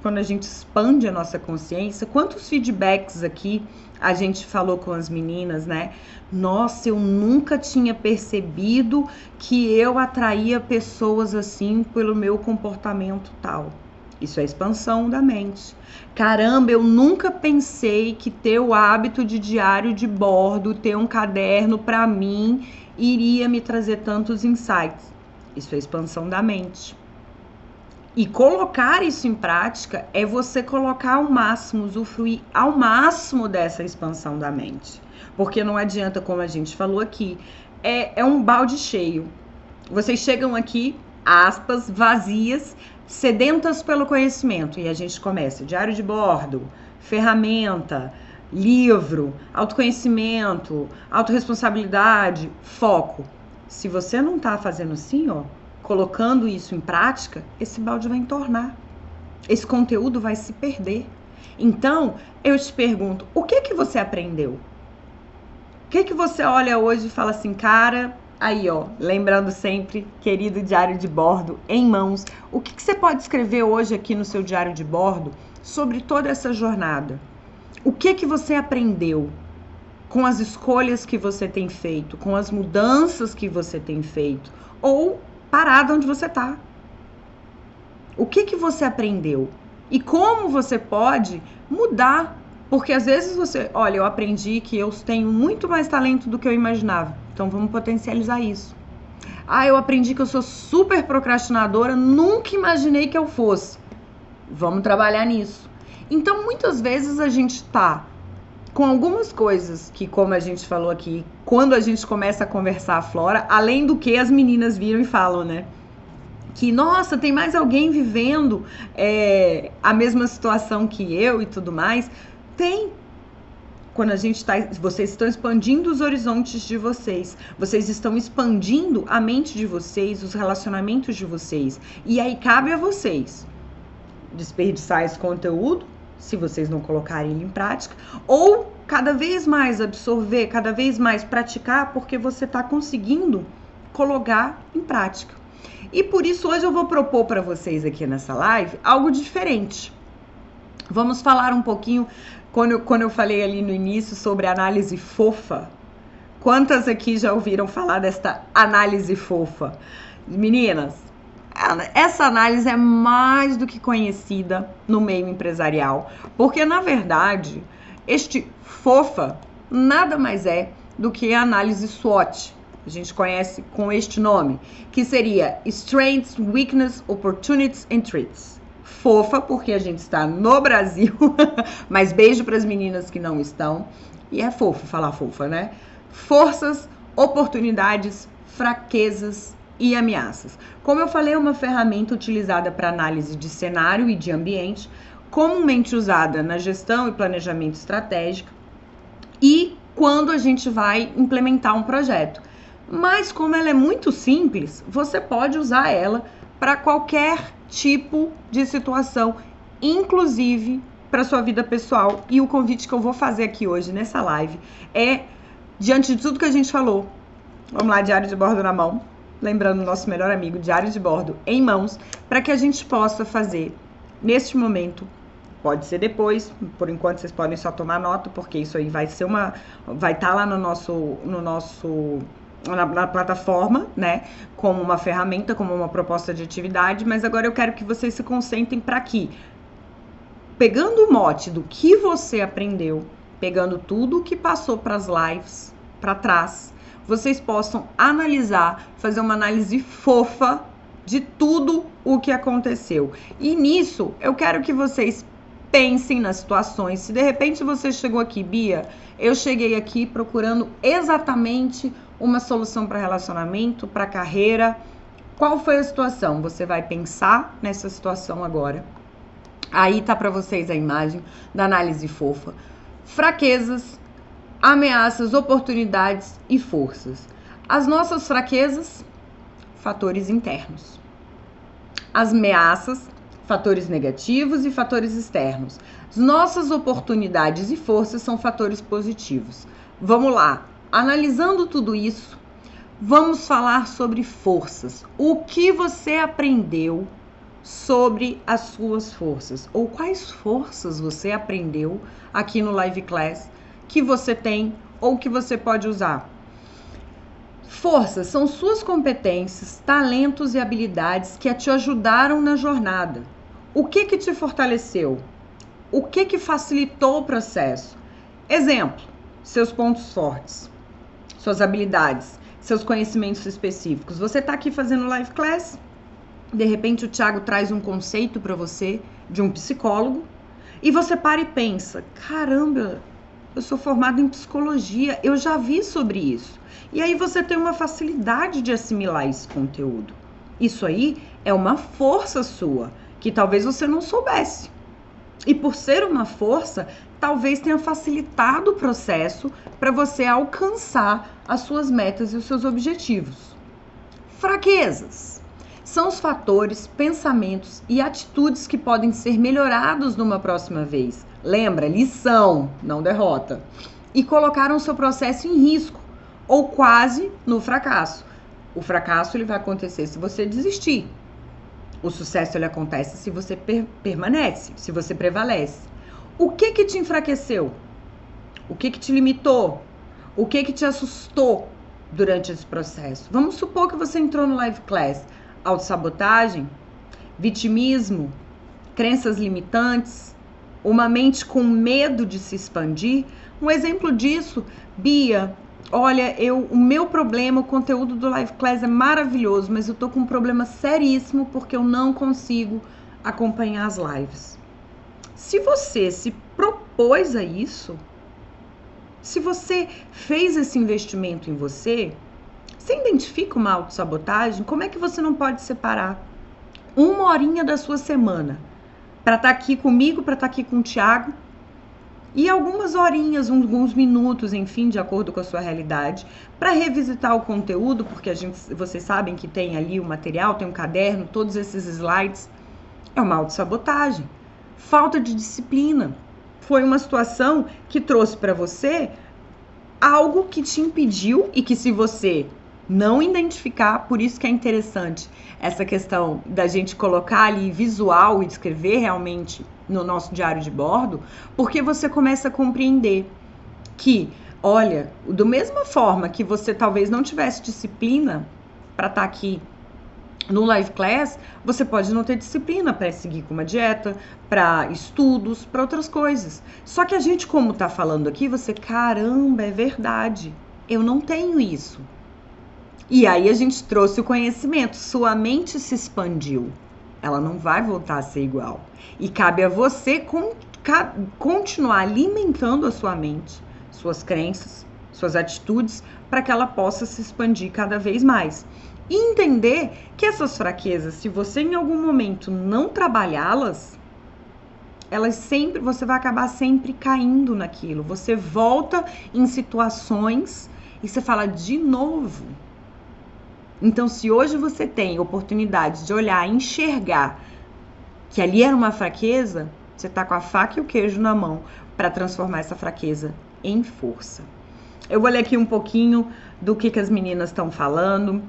quando a gente expande a nossa consciência, quantos feedbacks aqui a gente falou com as meninas, né? Nossa, eu nunca tinha percebido que eu atraía pessoas assim pelo meu comportamento tal. Isso é expansão da mente. Caramba, eu nunca pensei que ter o hábito de diário de bordo, ter um caderno para mim, iria me trazer tantos insights. Isso é expansão da mente. E colocar isso em prática é você colocar ao máximo, usufruir ao máximo dessa expansão da mente. Porque não adianta, como a gente falou aqui, é, é um balde cheio. Vocês chegam aqui, aspas, vazias, sedentas pelo conhecimento. E a gente começa diário de bordo, ferramenta, livro, autoconhecimento, autorresponsabilidade, foco. Se você não está fazendo assim, ó, colocando isso em prática, esse balde vai entornar. Esse conteúdo vai se perder. Então, eu te pergunto, o que que você aprendeu? O que que você olha hoje e fala assim, cara, aí ó, lembrando sempre, querido diário de bordo em mãos, o que que você pode escrever hoje aqui no seu diário de bordo sobre toda essa jornada? O que que você aprendeu? com as escolhas que você tem feito, com as mudanças que você tem feito, ou parado onde você está. O que que você aprendeu e como você pode mudar? Porque às vezes você, olha, eu aprendi que eu tenho muito mais talento do que eu imaginava. Então vamos potencializar isso. Ah, eu aprendi que eu sou super procrastinadora, nunca imaginei que eu fosse. Vamos trabalhar nisso. Então muitas vezes a gente tá com algumas coisas que, como a gente falou aqui, quando a gente começa a conversar a Flora, além do que as meninas viram e falam, né? Que, nossa, tem mais alguém vivendo é, a mesma situação que eu e tudo mais. Tem. Quando a gente está. Vocês estão expandindo os horizontes de vocês. Vocês estão expandindo a mente de vocês, os relacionamentos de vocês. E aí cabe a vocês desperdiçar esse conteúdo se vocês não colocarem ele em prática, ou cada vez mais absorver, cada vez mais praticar, porque você está conseguindo colocar em prática. E por isso hoje eu vou propor para vocês aqui nessa live algo diferente. Vamos falar um pouquinho, quando eu, quando eu falei ali no início sobre análise fofa. Quantas aqui já ouviram falar desta análise fofa? Meninas, essa análise é mais do que conhecida no meio empresarial, porque na verdade, este FOFA nada mais é do que a análise SWOT. A gente conhece com este nome, que seria Strengths, Weakness, Opportunities and Threats. Fofa, porque a gente está no Brasil, mas beijo para as meninas que não estão. E é fofo falar fofa, né? Forças, oportunidades, fraquezas e ameaças. Como eu falei, é uma ferramenta utilizada para análise de cenário e de ambiente, comumente usada na gestão e planejamento estratégico e quando a gente vai implementar um projeto. Mas como ela é muito simples, você pode usar ela para qualquer tipo de situação, inclusive para sua vida pessoal. E o convite que eu vou fazer aqui hoje nessa live é diante de tudo que a gente falou. Vamos lá, diário de bordo na mão. Lembrando nosso melhor amigo, diário de bordo em mãos, para que a gente possa fazer neste momento Pode ser depois, por enquanto vocês podem só tomar nota, porque isso aí vai ser uma. vai estar tá lá no nosso. no nosso. Na, na, plataforma, né? Como uma ferramenta, como uma proposta de atividade, mas agora eu quero que vocês se concentrem para que, pegando o mote do que você aprendeu, pegando tudo o que passou para as lives para trás, vocês possam analisar, fazer uma análise fofa de tudo o que aconteceu. E nisso, eu quero que vocês pensem nas situações. Se de repente você chegou aqui, Bia, eu cheguei aqui procurando exatamente uma solução para relacionamento, para carreira. Qual foi a situação? Você vai pensar nessa situação agora. Aí tá para vocês a imagem da análise fofa. Fraquezas, ameaças, oportunidades e forças. As nossas fraquezas, fatores internos. As ameaças, fatores negativos e fatores externos. As nossas oportunidades e forças são fatores positivos. Vamos lá, analisando tudo isso, vamos falar sobre forças. O que você aprendeu sobre as suas forças? Ou quais forças você aprendeu aqui no Live Class que você tem ou que você pode usar? Forças são suas competências, talentos e habilidades que te ajudaram na jornada. O que que te fortaleceu? O que que facilitou o processo? Exemplo: seus pontos fortes, suas habilidades, seus conhecimentos específicos. Você está aqui fazendo live class, de repente o Thiago traz um conceito para você de um psicólogo e você para e pensa: caramba, eu sou formado em psicologia, eu já vi sobre isso. E aí você tem uma facilidade de assimilar esse conteúdo. Isso aí é uma força sua que talvez você não soubesse. E por ser uma força, talvez tenha facilitado o processo para você alcançar as suas metas e os seus objetivos. Fraquezas são os fatores, pensamentos e atitudes que podem ser melhorados numa próxima vez. Lembra, lição, não derrota. E colocaram o seu processo em risco ou quase no fracasso. O fracasso ele vai acontecer se você desistir. O sucesso ele acontece se você per permanece, se você prevalece. O que que te enfraqueceu? O que que te limitou? O que que te assustou durante esse processo? Vamos supor que você entrou no live class, autossabotagem, vitimismo, crenças limitantes, uma mente com medo de se expandir. Um exemplo disso, Bia, Olha, eu, o meu problema, o conteúdo do Live Class é maravilhoso, mas eu tô com um problema seríssimo porque eu não consigo acompanhar as lives. Se você se propôs a isso, se você fez esse investimento em você, você identifica uma autossabotagem? Como é que você não pode separar uma horinha da sua semana para estar tá aqui comigo, para estar tá aqui com o Thiago, e algumas horinhas, alguns minutos, enfim, de acordo com a sua realidade, para revisitar o conteúdo, porque a gente, vocês sabem que tem ali o material, tem um caderno, todos esses slides. É uma autossabotagem. Falta de disciplina. Foi uma situação que trouxe para você algo que te impediu e que se você não identificar, por isso que é interessante essa questão da gente colocar ali visual e descrever realmente no nosso diário de bordo, porque você começa a compreender que, olha, do mesma forma que você talvez não tivesse disciplina para estar tá aqui no live class, você pode não ter disciplina para seguir com uma dieta, para estudos, para outras coisas. Só que a gente, como está falando aqui, você, caramba, é verdade. Eu não tenho isso. E aí a gente trouxe o conhecimento, sua mente se expandiu ela não vai voltar a ser igual. E cabe a você con continuar alimentando a sua mente, suas crenças, suas atitudes, para que ela possa se expandir cada vez mais. E entender que essas fraquezas, se você em algum momento não trabalhá-las, elas sempre, você vai acabar sempre caindo naquilo. Você volta em situações e você fala de novo. Então, se hoje você tem oportunidade de olhar, enxergar que ali era uma fraqueza, você está com a faca e o queijo na mão para transformar essa fraqueza em força. Eu vou ler aqui um pouquinho do que, que as meninas estão falando.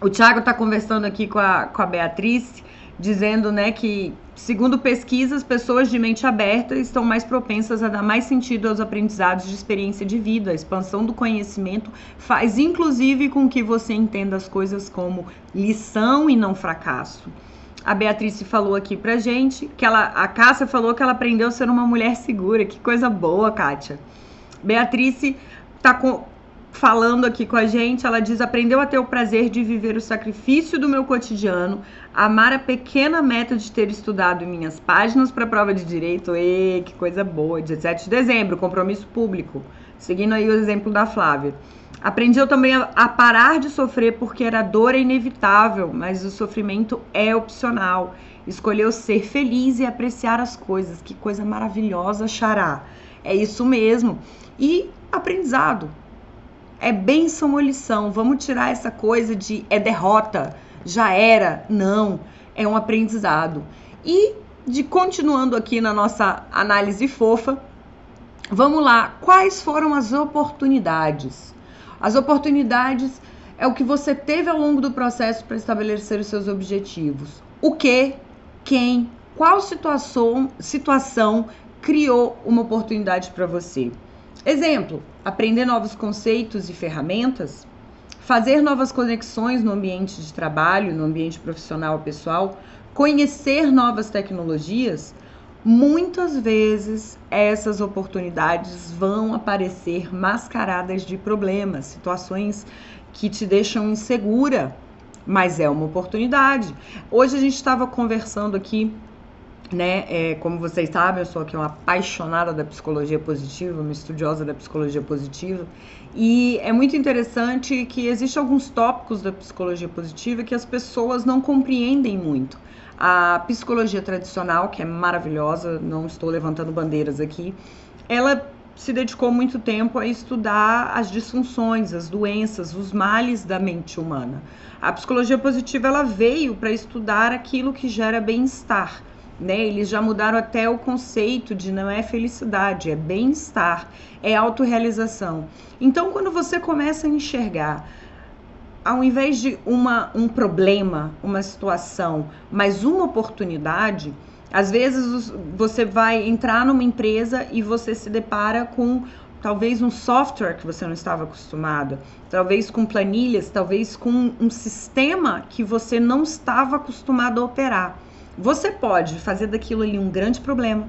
O Thiago está conversando aqui com a, com a Beatriz, dizendo né, que, segundo pesquisas, pessoas de mente aberta estão mais propensas a dar mais sentido aos aprendizados de experiência de vida. A expansão do conhecimento faz, inclusive, com que você entenda as coisas como lição e não fracasso. A Beatriz falou aqui pra gente que ela, a Cássia falou que ela aprendeu a ser uma mulher segura. Que coisa boa, Kátia. Beatriz tá com, falando aqui com a gente, ela diz: aprendeu a ter o prazer de viver o sacrifício do meu cotidiano, amar a pequena meta de ter estudado minhas páginas para a prova de direito. E que coisa boa! 17 de dezembro, compromisso público. Seguindo aí o exemplo da Flávia. Aprendi eu também a, parar de sofrer porque era dor é inevitável, mas o sofrimento é opcional. Escolheu ser feliz e apreciar as coisas. Que coisa maravilhosa, Xará. É isso mesmo. E aprendizado. É benção ou lição. Vamos tirar essa coisa de é derrota, já era. Não, é um aprendizado. E de continuando aqui na nossa análise fofa, vamos lá. Quais foram as oportunidades? As oportunidades é o que você teve ao longo do processo para estabelecer os seus objetivos. O que, quem, qual situação, situação criou uma oportunidade para você? Exemplo: aprender novos conceitos e ferramentas, fazer novas conexões no ambiente de trabalho, no ambiente profissional pessoal, conhecer novas tecnologias, muitas vezes essas oportunidades vão aparecer mascaradas de problemas, situações que te deixam insegura, mas é uma oportunidade. Hoje a gente estava conversando aqui, né? É, como vocês sabem, eu sou aqui uma apaixonada da psicologia positiva, uma estudiosa da psicologia positiva, e é muito interessante que existem alguns tópicos da psicologia positiva que as pessoas não compreendem muito. A psicologia tradicional, que é maravilhosa, não estou levantando bandeiras aqui, ela se dedicou muito tempo a estudar as disfunções, as doenças, os males da mente humana. A psicologia positiva ela veio para estudar aquilo que gera bem-estar. Né? Eles já mudaram até o conceito de não é felicidade, é bem-estar, é autorrealização. Então, quando você começa a enxergar ao invés de uma, um problema, uma situação, mas uma oportunidade, às vezes você vai entrar numa empresa e você se depara com talvez um software que você não estava acostumado, talvez com planilhas, talvez com um sistema que você não estava acostumado a operar. Você pode fazer daquilo ali um grande problema.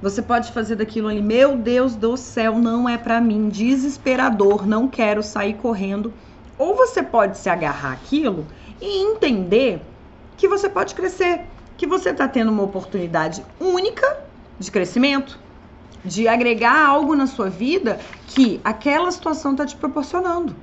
Você pode fazer daquilo ali, meu Deus do céu, não é para mim, desesperador, não quero sair correndo ou você pode se agarrar aquilo e entender que você pode crescer, que você está tendo uma oportunidade única de crescimento, de agregar algo na sua vida que aquela situação está te proporcionando.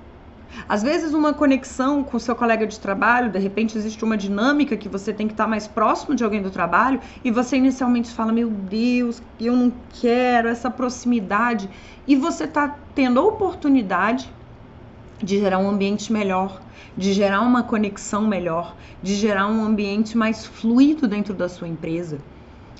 Às vezes, uma conexão com o seu colega de trabalho, de repente existe uma dinâmica que você tem que estar mais próximo de alguém do trabalho e você inicialmente fala: Meu Deus, eu não quero essa proximidade. E você está tendo a oportunidade de gerar um ambiente melhor, de gerar uma conexão melhor, de gerar um ambiente mais fluido dentro da sua empresa.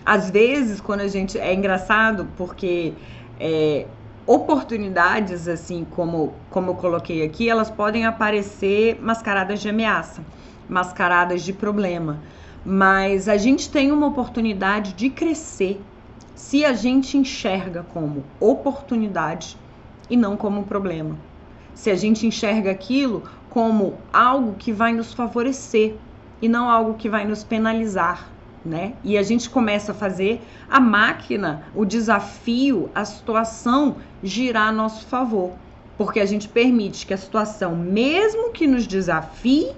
Às vezes, quando a gente. É engraçado porque é, oportunidades, assim como, como eu coloquei aqui, elas podem aparecer mascaradas de ameaça, mascaradas de problema. Mas a gente tem uma oportunidade de crescer se a gente enxerga como oportunidade e não como problema se a gente enxerga aquilo como algo que vai nos favorecer e não algo que vai nos penalizar, né? E a gente começa a fazer a máquina, o desafio, a situação girar a nosso favor, porque a gente permite que a situação, mesmo que nos desafie,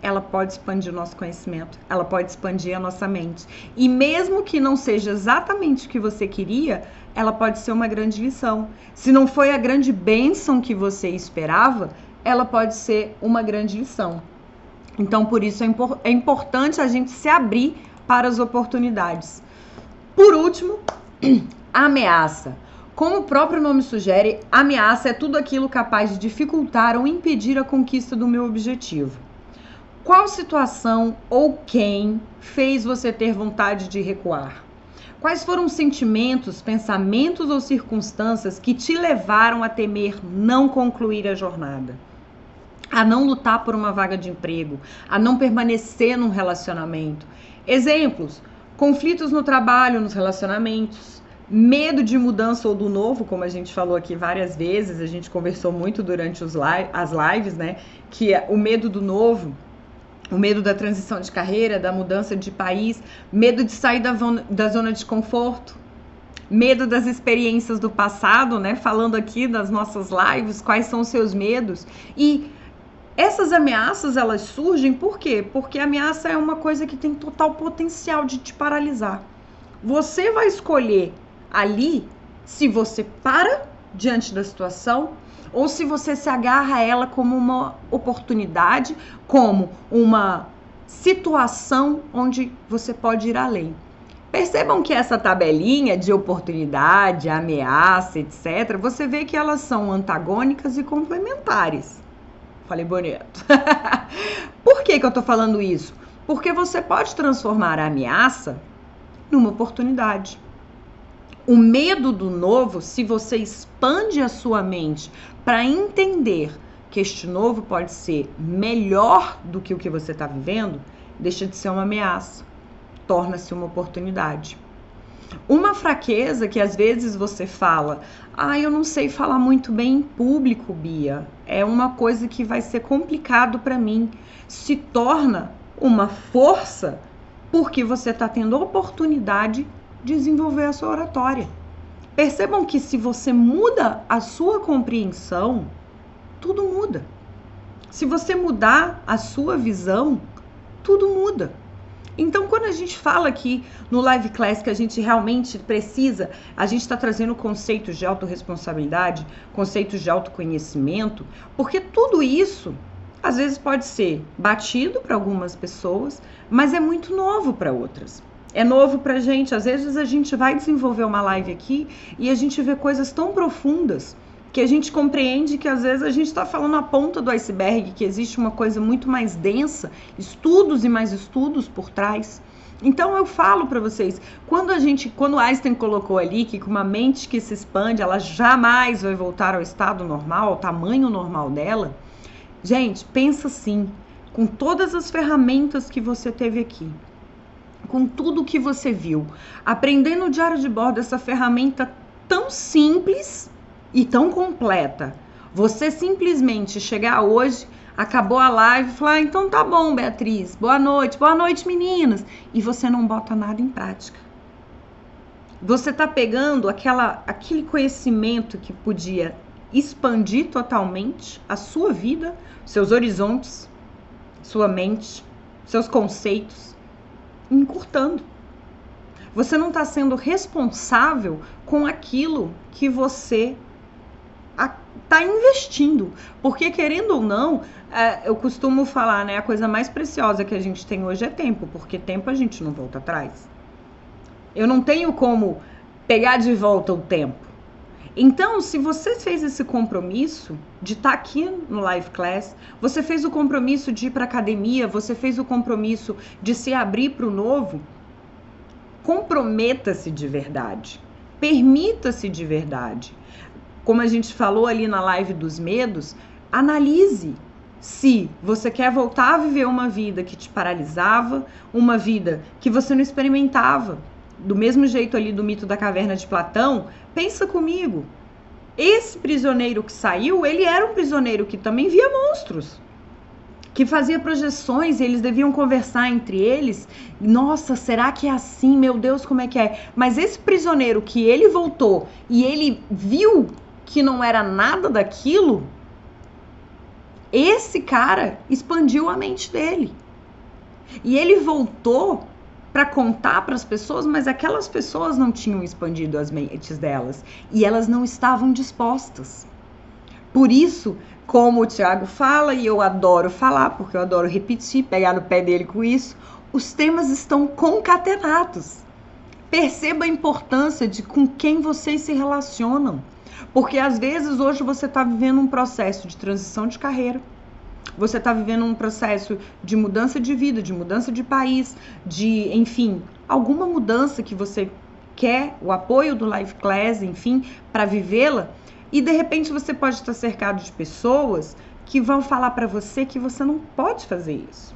ela pode expandir o nosso conhecimento, ela pode expandir a nossa mente. E mesmo que não seja exatamente o que você queria, ela pode ser uma grande lição. Se não foi a grande bênção que você esperava, ela pode ser uma grande lição. Então, por isso é, impor é importante a gente se abrir para as oportunidades. Por último, ameaça. Como o próprio nome sugere, ameaça é tudo aquilo capaz de dificultar ou impedir a conquista do meu objetivo. Qual situação ou quem fez você ter vontade de recuar? Quais foram os sentimentos, pensamentos ou circunstâncias que te levaram a temer não concluir a jornada? A não lutar por uma vaga de emprego, a não permanecer num relacionamento. Exemplos: conflitos no trabalho, nos relacionamentos, medo de mudança ou do novo, como a gente falou aqui várias vezes, a gente conversou muito durante os as lives, né? Que é o medo do novo o medo da transição de carreira, da mudança de país, medo de sair da, da zona de conforto, medo das experiências do passado, né? Falando aqui das nossas lives, quais são os seus medos. E essas ameaças, elas surgem por quê? Porque ameaça é uma coisa que tem total potencial de te paralisar. Você vai escolher ali se você para diante da situação ou se você se agarra a ela como uma oportunidade, como uma situação onde você pode ir além. Percebam que essa tabelinha de oportunidade, ameaça, etc., você vê que elas são antagônicas e complementares. Falei bonito. Por que, que eu tô falando isso? Porque você pode transformar a ameaça numa oportunidade. O medo do novo, se você expande a sua mente para entender que este novo pode ser melhor do que o que você está vivendo, deixa de ser uma ameaça, torna-se uma oportunidade. Uma fraqueza que às vezes você fala, ah, eu não sei falar muito bem em público, Bia, é uma coisa que vai ser complicado para mim, se torna uma força porque você está tendo oportunidade de desenvolver a sua oratória. Percebam que se você muda a sua compreensão, tudo muda. Se você mudar a sua visão, tudo muda. Então, quando a gente fala aqui no Live Class que a gente realmente precisa, a gente está trazendo conceitos de autorresponsabilidade, conceitos de autoconhecimento, porque tudo isso às vezes pode ser batido para algumas pessoas, mas é muito novo para outras é novo pra gente. Às vezes a gente vai desenvolver uma live aqui e a gente vê coisas tão profundas que a gente compreende que às vezes a gente está falando a ponta do iceberg, que existe uma coisa muito mais densa, estudos e mais estudos por trás. Então eu falo para vocês, quando a gente, quando Einstein colocou ali que com uma mente que se expande, ela jamais vai voltar ao estado normal, ao tamanho normal dela. Gente, pensa assim, com todas as ferramentas que você teve aqui, com tudo que você viu. Aprender no diário de bordo essa ferramenta tão simples e tão completa. Você simplesmente chegar hoje, acabou a live e falar: ah, então tá bom, Beatriz, boa noite, boa noite, meninas. E você não bota nada em prática. Você tá pegando aquela, aquele conhecimento que podia expandir totalmente a sua vida, seus horizontes, sua mente, seus conceitos encurtando. Você não está sendo responsável com aquilo que você está investindo. Porque, querendo ou não, é, eu costumo falar, né? A coisa mais preciosa que a gente tem hoje é tempo, porque tempo a gente não volta atrás. Eu não tenho como pegar de volta o tempo. Então, se você fez esse compromisso de estar tá aqui no Live Class, você fez o compromisso de ir para academia, você fez o compromisso de se abrir para o novo, comprometa-se de verdade. Permita-se de verdade. Como a gente falou ali na live dos medos, analise se você quer voltar a viver uma vida que te paralisava, uma vida que você não experimentava, do mesmo jeito ali do mito da caverna de Platão, pensa comigo. Esse prisioneiro que saiu, ele era um prisioneiro que também via monstros. Que fazia projeções e eles deviam conversar entre eles. Nossa, será que é assim? Meu Deus, como é que é? Mas esse prisioneiro que ele voltou e ele viu que não era nada daquilo, esse cara expandiu a mente dele. E ele voltou para contar para as pessoas, mas aquelas pessoas não tinham expandido as mentes delas e elas não estavam dispostas. Por isso, como o Tiago fala, e eu adoro falar, porque eu adoro repetir, pegar no pé dele com isso, os temas estão concatenados. Perceba a importância de com quem vocês se relacionam. Porque às vezes hoje você está vivendo um processo de transição de carreira, você está vivendo um processo de mudança de vida, de mudança de país, de, enfim, alguma mudança que você quer, o apoio do Live Class, enfim, para vivê-la. E de repente você pode estar cercado de pessoas que vão falar para você que você não pode fazer isso.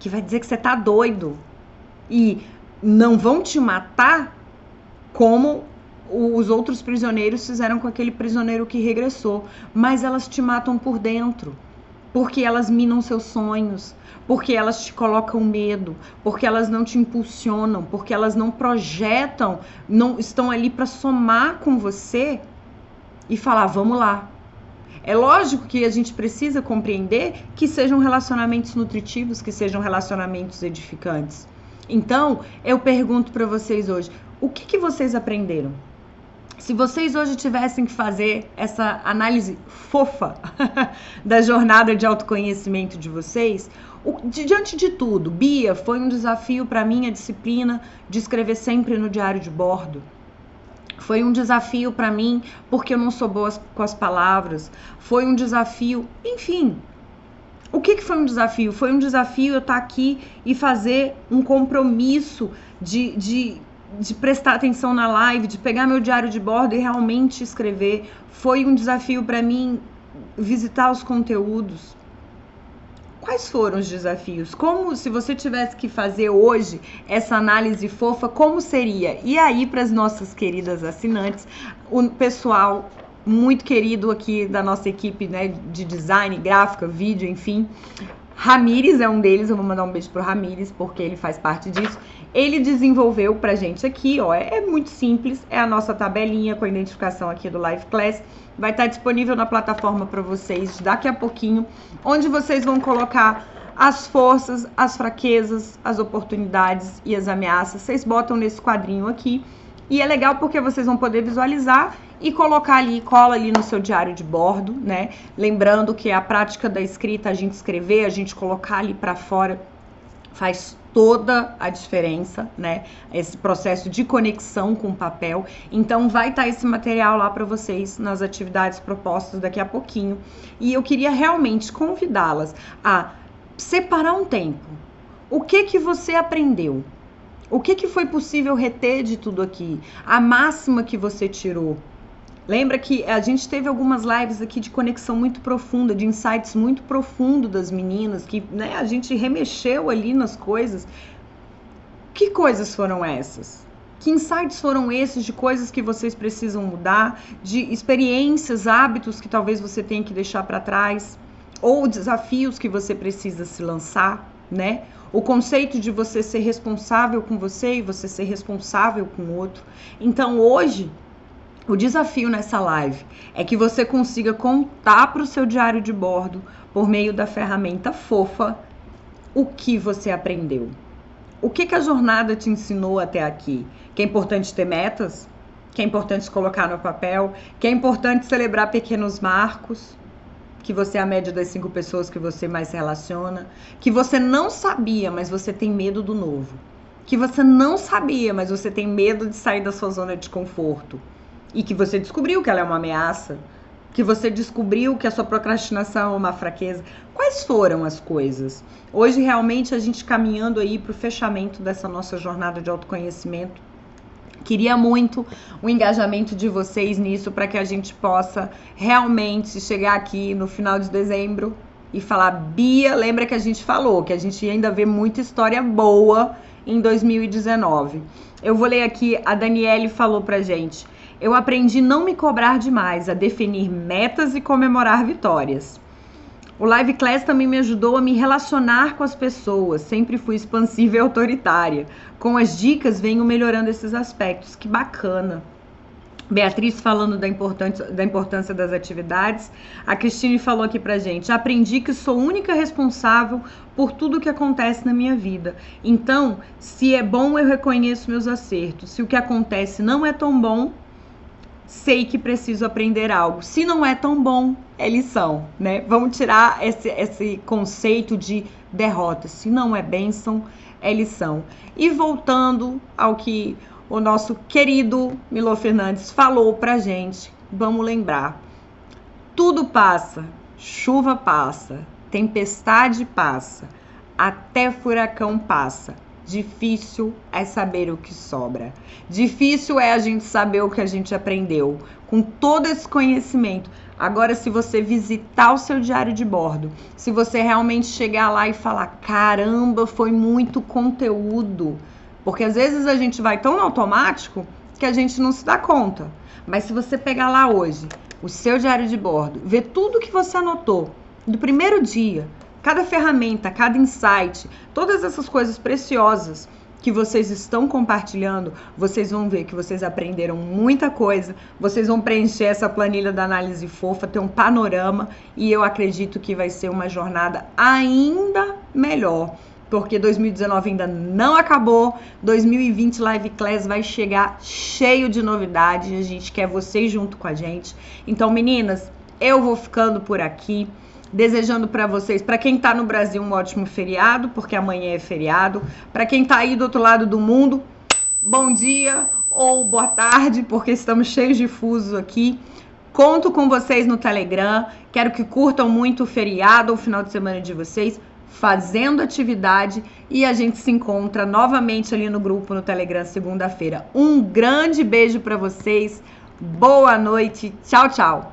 Que vai dizer que você tá doido. E não vão te matar como os outros prisioneiros fizeram com aquele prisioneiro que regressou, mas elas te matam por dentro, porque elas minam seus sonhos, porque elas te colocam medo, porque elas não te impulsionam, porque elas não projetam, não estão ali para somar com você e falar, vamos lá. É lógico que a gente precisa compreender que sejam relacionamentos nutritivos, que sejam relacionamentos edificantes. Então, eu pergunto para vocês hoje, o que, que vocês aprenderam? Se vocês hoje tivessem que fazer essa análise fofa da jornada de autoconhecimento de vocês, o, diante de tudo, Bia, foi um desafio para mim a disciplina de escrever sempre no diário de bordo. Foi um desafio para mim porque eu não sou boa com as palavras. Foi um desafio, enfim, o que, que foi um desafio? Foi um desafio eu estar tá aqui e fazer um compromisso de, de, de prestar atenção na live, de pegar meu diário de bordo e realmente escrever. Foi um desafio para mim visitar os conteúdos. Quais foram os desafios? Como, se você tivesse que fazer hoje essa análise fofa, como seria? E aí, para as nossas queridas assinantes, o pessoal muito querido aqui da nossa equipe né, de design, gráfica, vídeo, enfim. Ramires é um deles, eu vou mandar um beijo pro Ramires, porque ele faz parte disso. Ele desenvolveu pra gente aqui, ó, é, é muito simples, é a nossa tabelinha com a identificação aqui do Live Class. Vai estar disponível na plataforma para vocês daqui a pouquinho, onde vocês vão colocar as forças, as fraquezas, as oportunidades e as ameaças. Vocês botam nesse quadrinho aqui e é legal porque vocês vão poder visualizar e colocar ali, cola ali no seu diário de bordo, né? Lembrando que a prática da escrita, a gente escrever, a gente colocar ali para fora, faz toda a diferença, né? Esse processo de conexão com o papel. Então vai estar tá esse material lá para vocês nas atividades propostas daqui a pouquinho. E eu queria realmente convidá-las a separar um tempo. O que que você aprendeu? O que, que foi possível reter de tudo aqui? A máxima que você tirou. Lembra que a gente teve algumas lives aqui de conexão muito profunda, de insights muito profundo das meninas, que né, a gente remexeu ali nas coisas. Que coisas foram essas? Que insights foram esses de coisas que vocês precisam mudar, de experiências, hábitos que talvez você tenha que deixar para trás, ou desafios que você precisa se lançar, né? o conceito de você ser responsável com você e você ser responsável com o outro. Então hoje, o desafio nessa live é que você consiga contar para o seu diário de bordo, por meio da ferramenta fofa, o que você aprendeu. O que, que a jornada te ensinou até aqui? Que é importante ter metas, que é importante colocar no papel, que é importante celebrar pequenos marcos, que você é a média das cinco pessoas que você mais se relaciona, que você não sabia, mas você tem medo do novo, que você não sabia, mas você tem medo de sair da sua zona de conforto e que você descobriu que ela é uma ameaça, que você descobriu que a sua procrastinação é uma fraqueza. Quais foram as coisas? Hoje realmente a gente caminhando aí para o fechamento dessa nossa jornada de autoconhecimento Queria muito o engajamento de vocês nisso para que a gente possa realmente chegar aqui no final de dezembro e falar: Bia, lembra que a gente falou que a gente ainda vê muita história boa em 2019. Eu vou ler aqui, a Daniele falou pra gente. Eu aprendi não me cobrar demais, a definir metas e comemorar vitórias. O Live Class também me ajudou a me relacionar com as pessoas. Sempre fui expansiva e autoritária. Com as dicas, venho melhorando esses aspectos. Que bacana. Beatriz falando da importância, da importância das atividades. A Cristine falou aqui pra gente: aprendi que sou única responsável por tudo que acontece na minha vida. Então, se é bom, eu reconheço meus acertos. Se o que acontece não é tão bom, sei que preciso aprender algo. Se não é tão bom, é lição, né? Vamos tirar esse, esse conceito de derrota. Se não é bênção, é lição. E voltando ao que o nosso querido Milo Fernandes falou pra gente, vamos lembrar. Tudo passa, chuva passa, tempestade passa, até furacão passa. Difícil é saber o que sobra. Difícil é a gente saber o que a gente aprendeu. Com todo esse conhecimento, Agora, se você visitar o seu diário de bordo, se você realmente chegar lá e falar: caramba, foi muito conteúdo. Porque às vezes a gente vai tão automático que a gente não se dá conta. Mas se você pegar lá hoje o seu diário de bordo, ver tudo que você anotou do primeiro dia, cada ferramenta, cada insight, todas essas coisas preciosas que vocês estão compartilhando, vocês vão ver que vocês aprenderam muita coisa, vocês vão preencher essa planilha da análise fofa, ter um panorama e eu acredito que vai ser uma jornada ainda melhor. Porque 2019 ainda não acabou, 2020 Live Class vai chegar cheio de novidades, a gente quer vocês junto com a gente. Então, meninas, eu vou ficando por aqui desejando para vocês, para quem está no Brasil, um ótimo feriado, porque amanhã é feriado. Para quem está aí do outro lado do mundo, bom dia ou boa tarde, porque estamos cheios de fuso aqui. Conto com vocês no Telegram. Quero que curtam muito o feriado ou final de semana de vocês, fazendo atividade. E a gente se encontra novamente ali no grupo no Telegram segunda-feira. Um grande beijo para vocês. Boa noite. Tchau, tchau.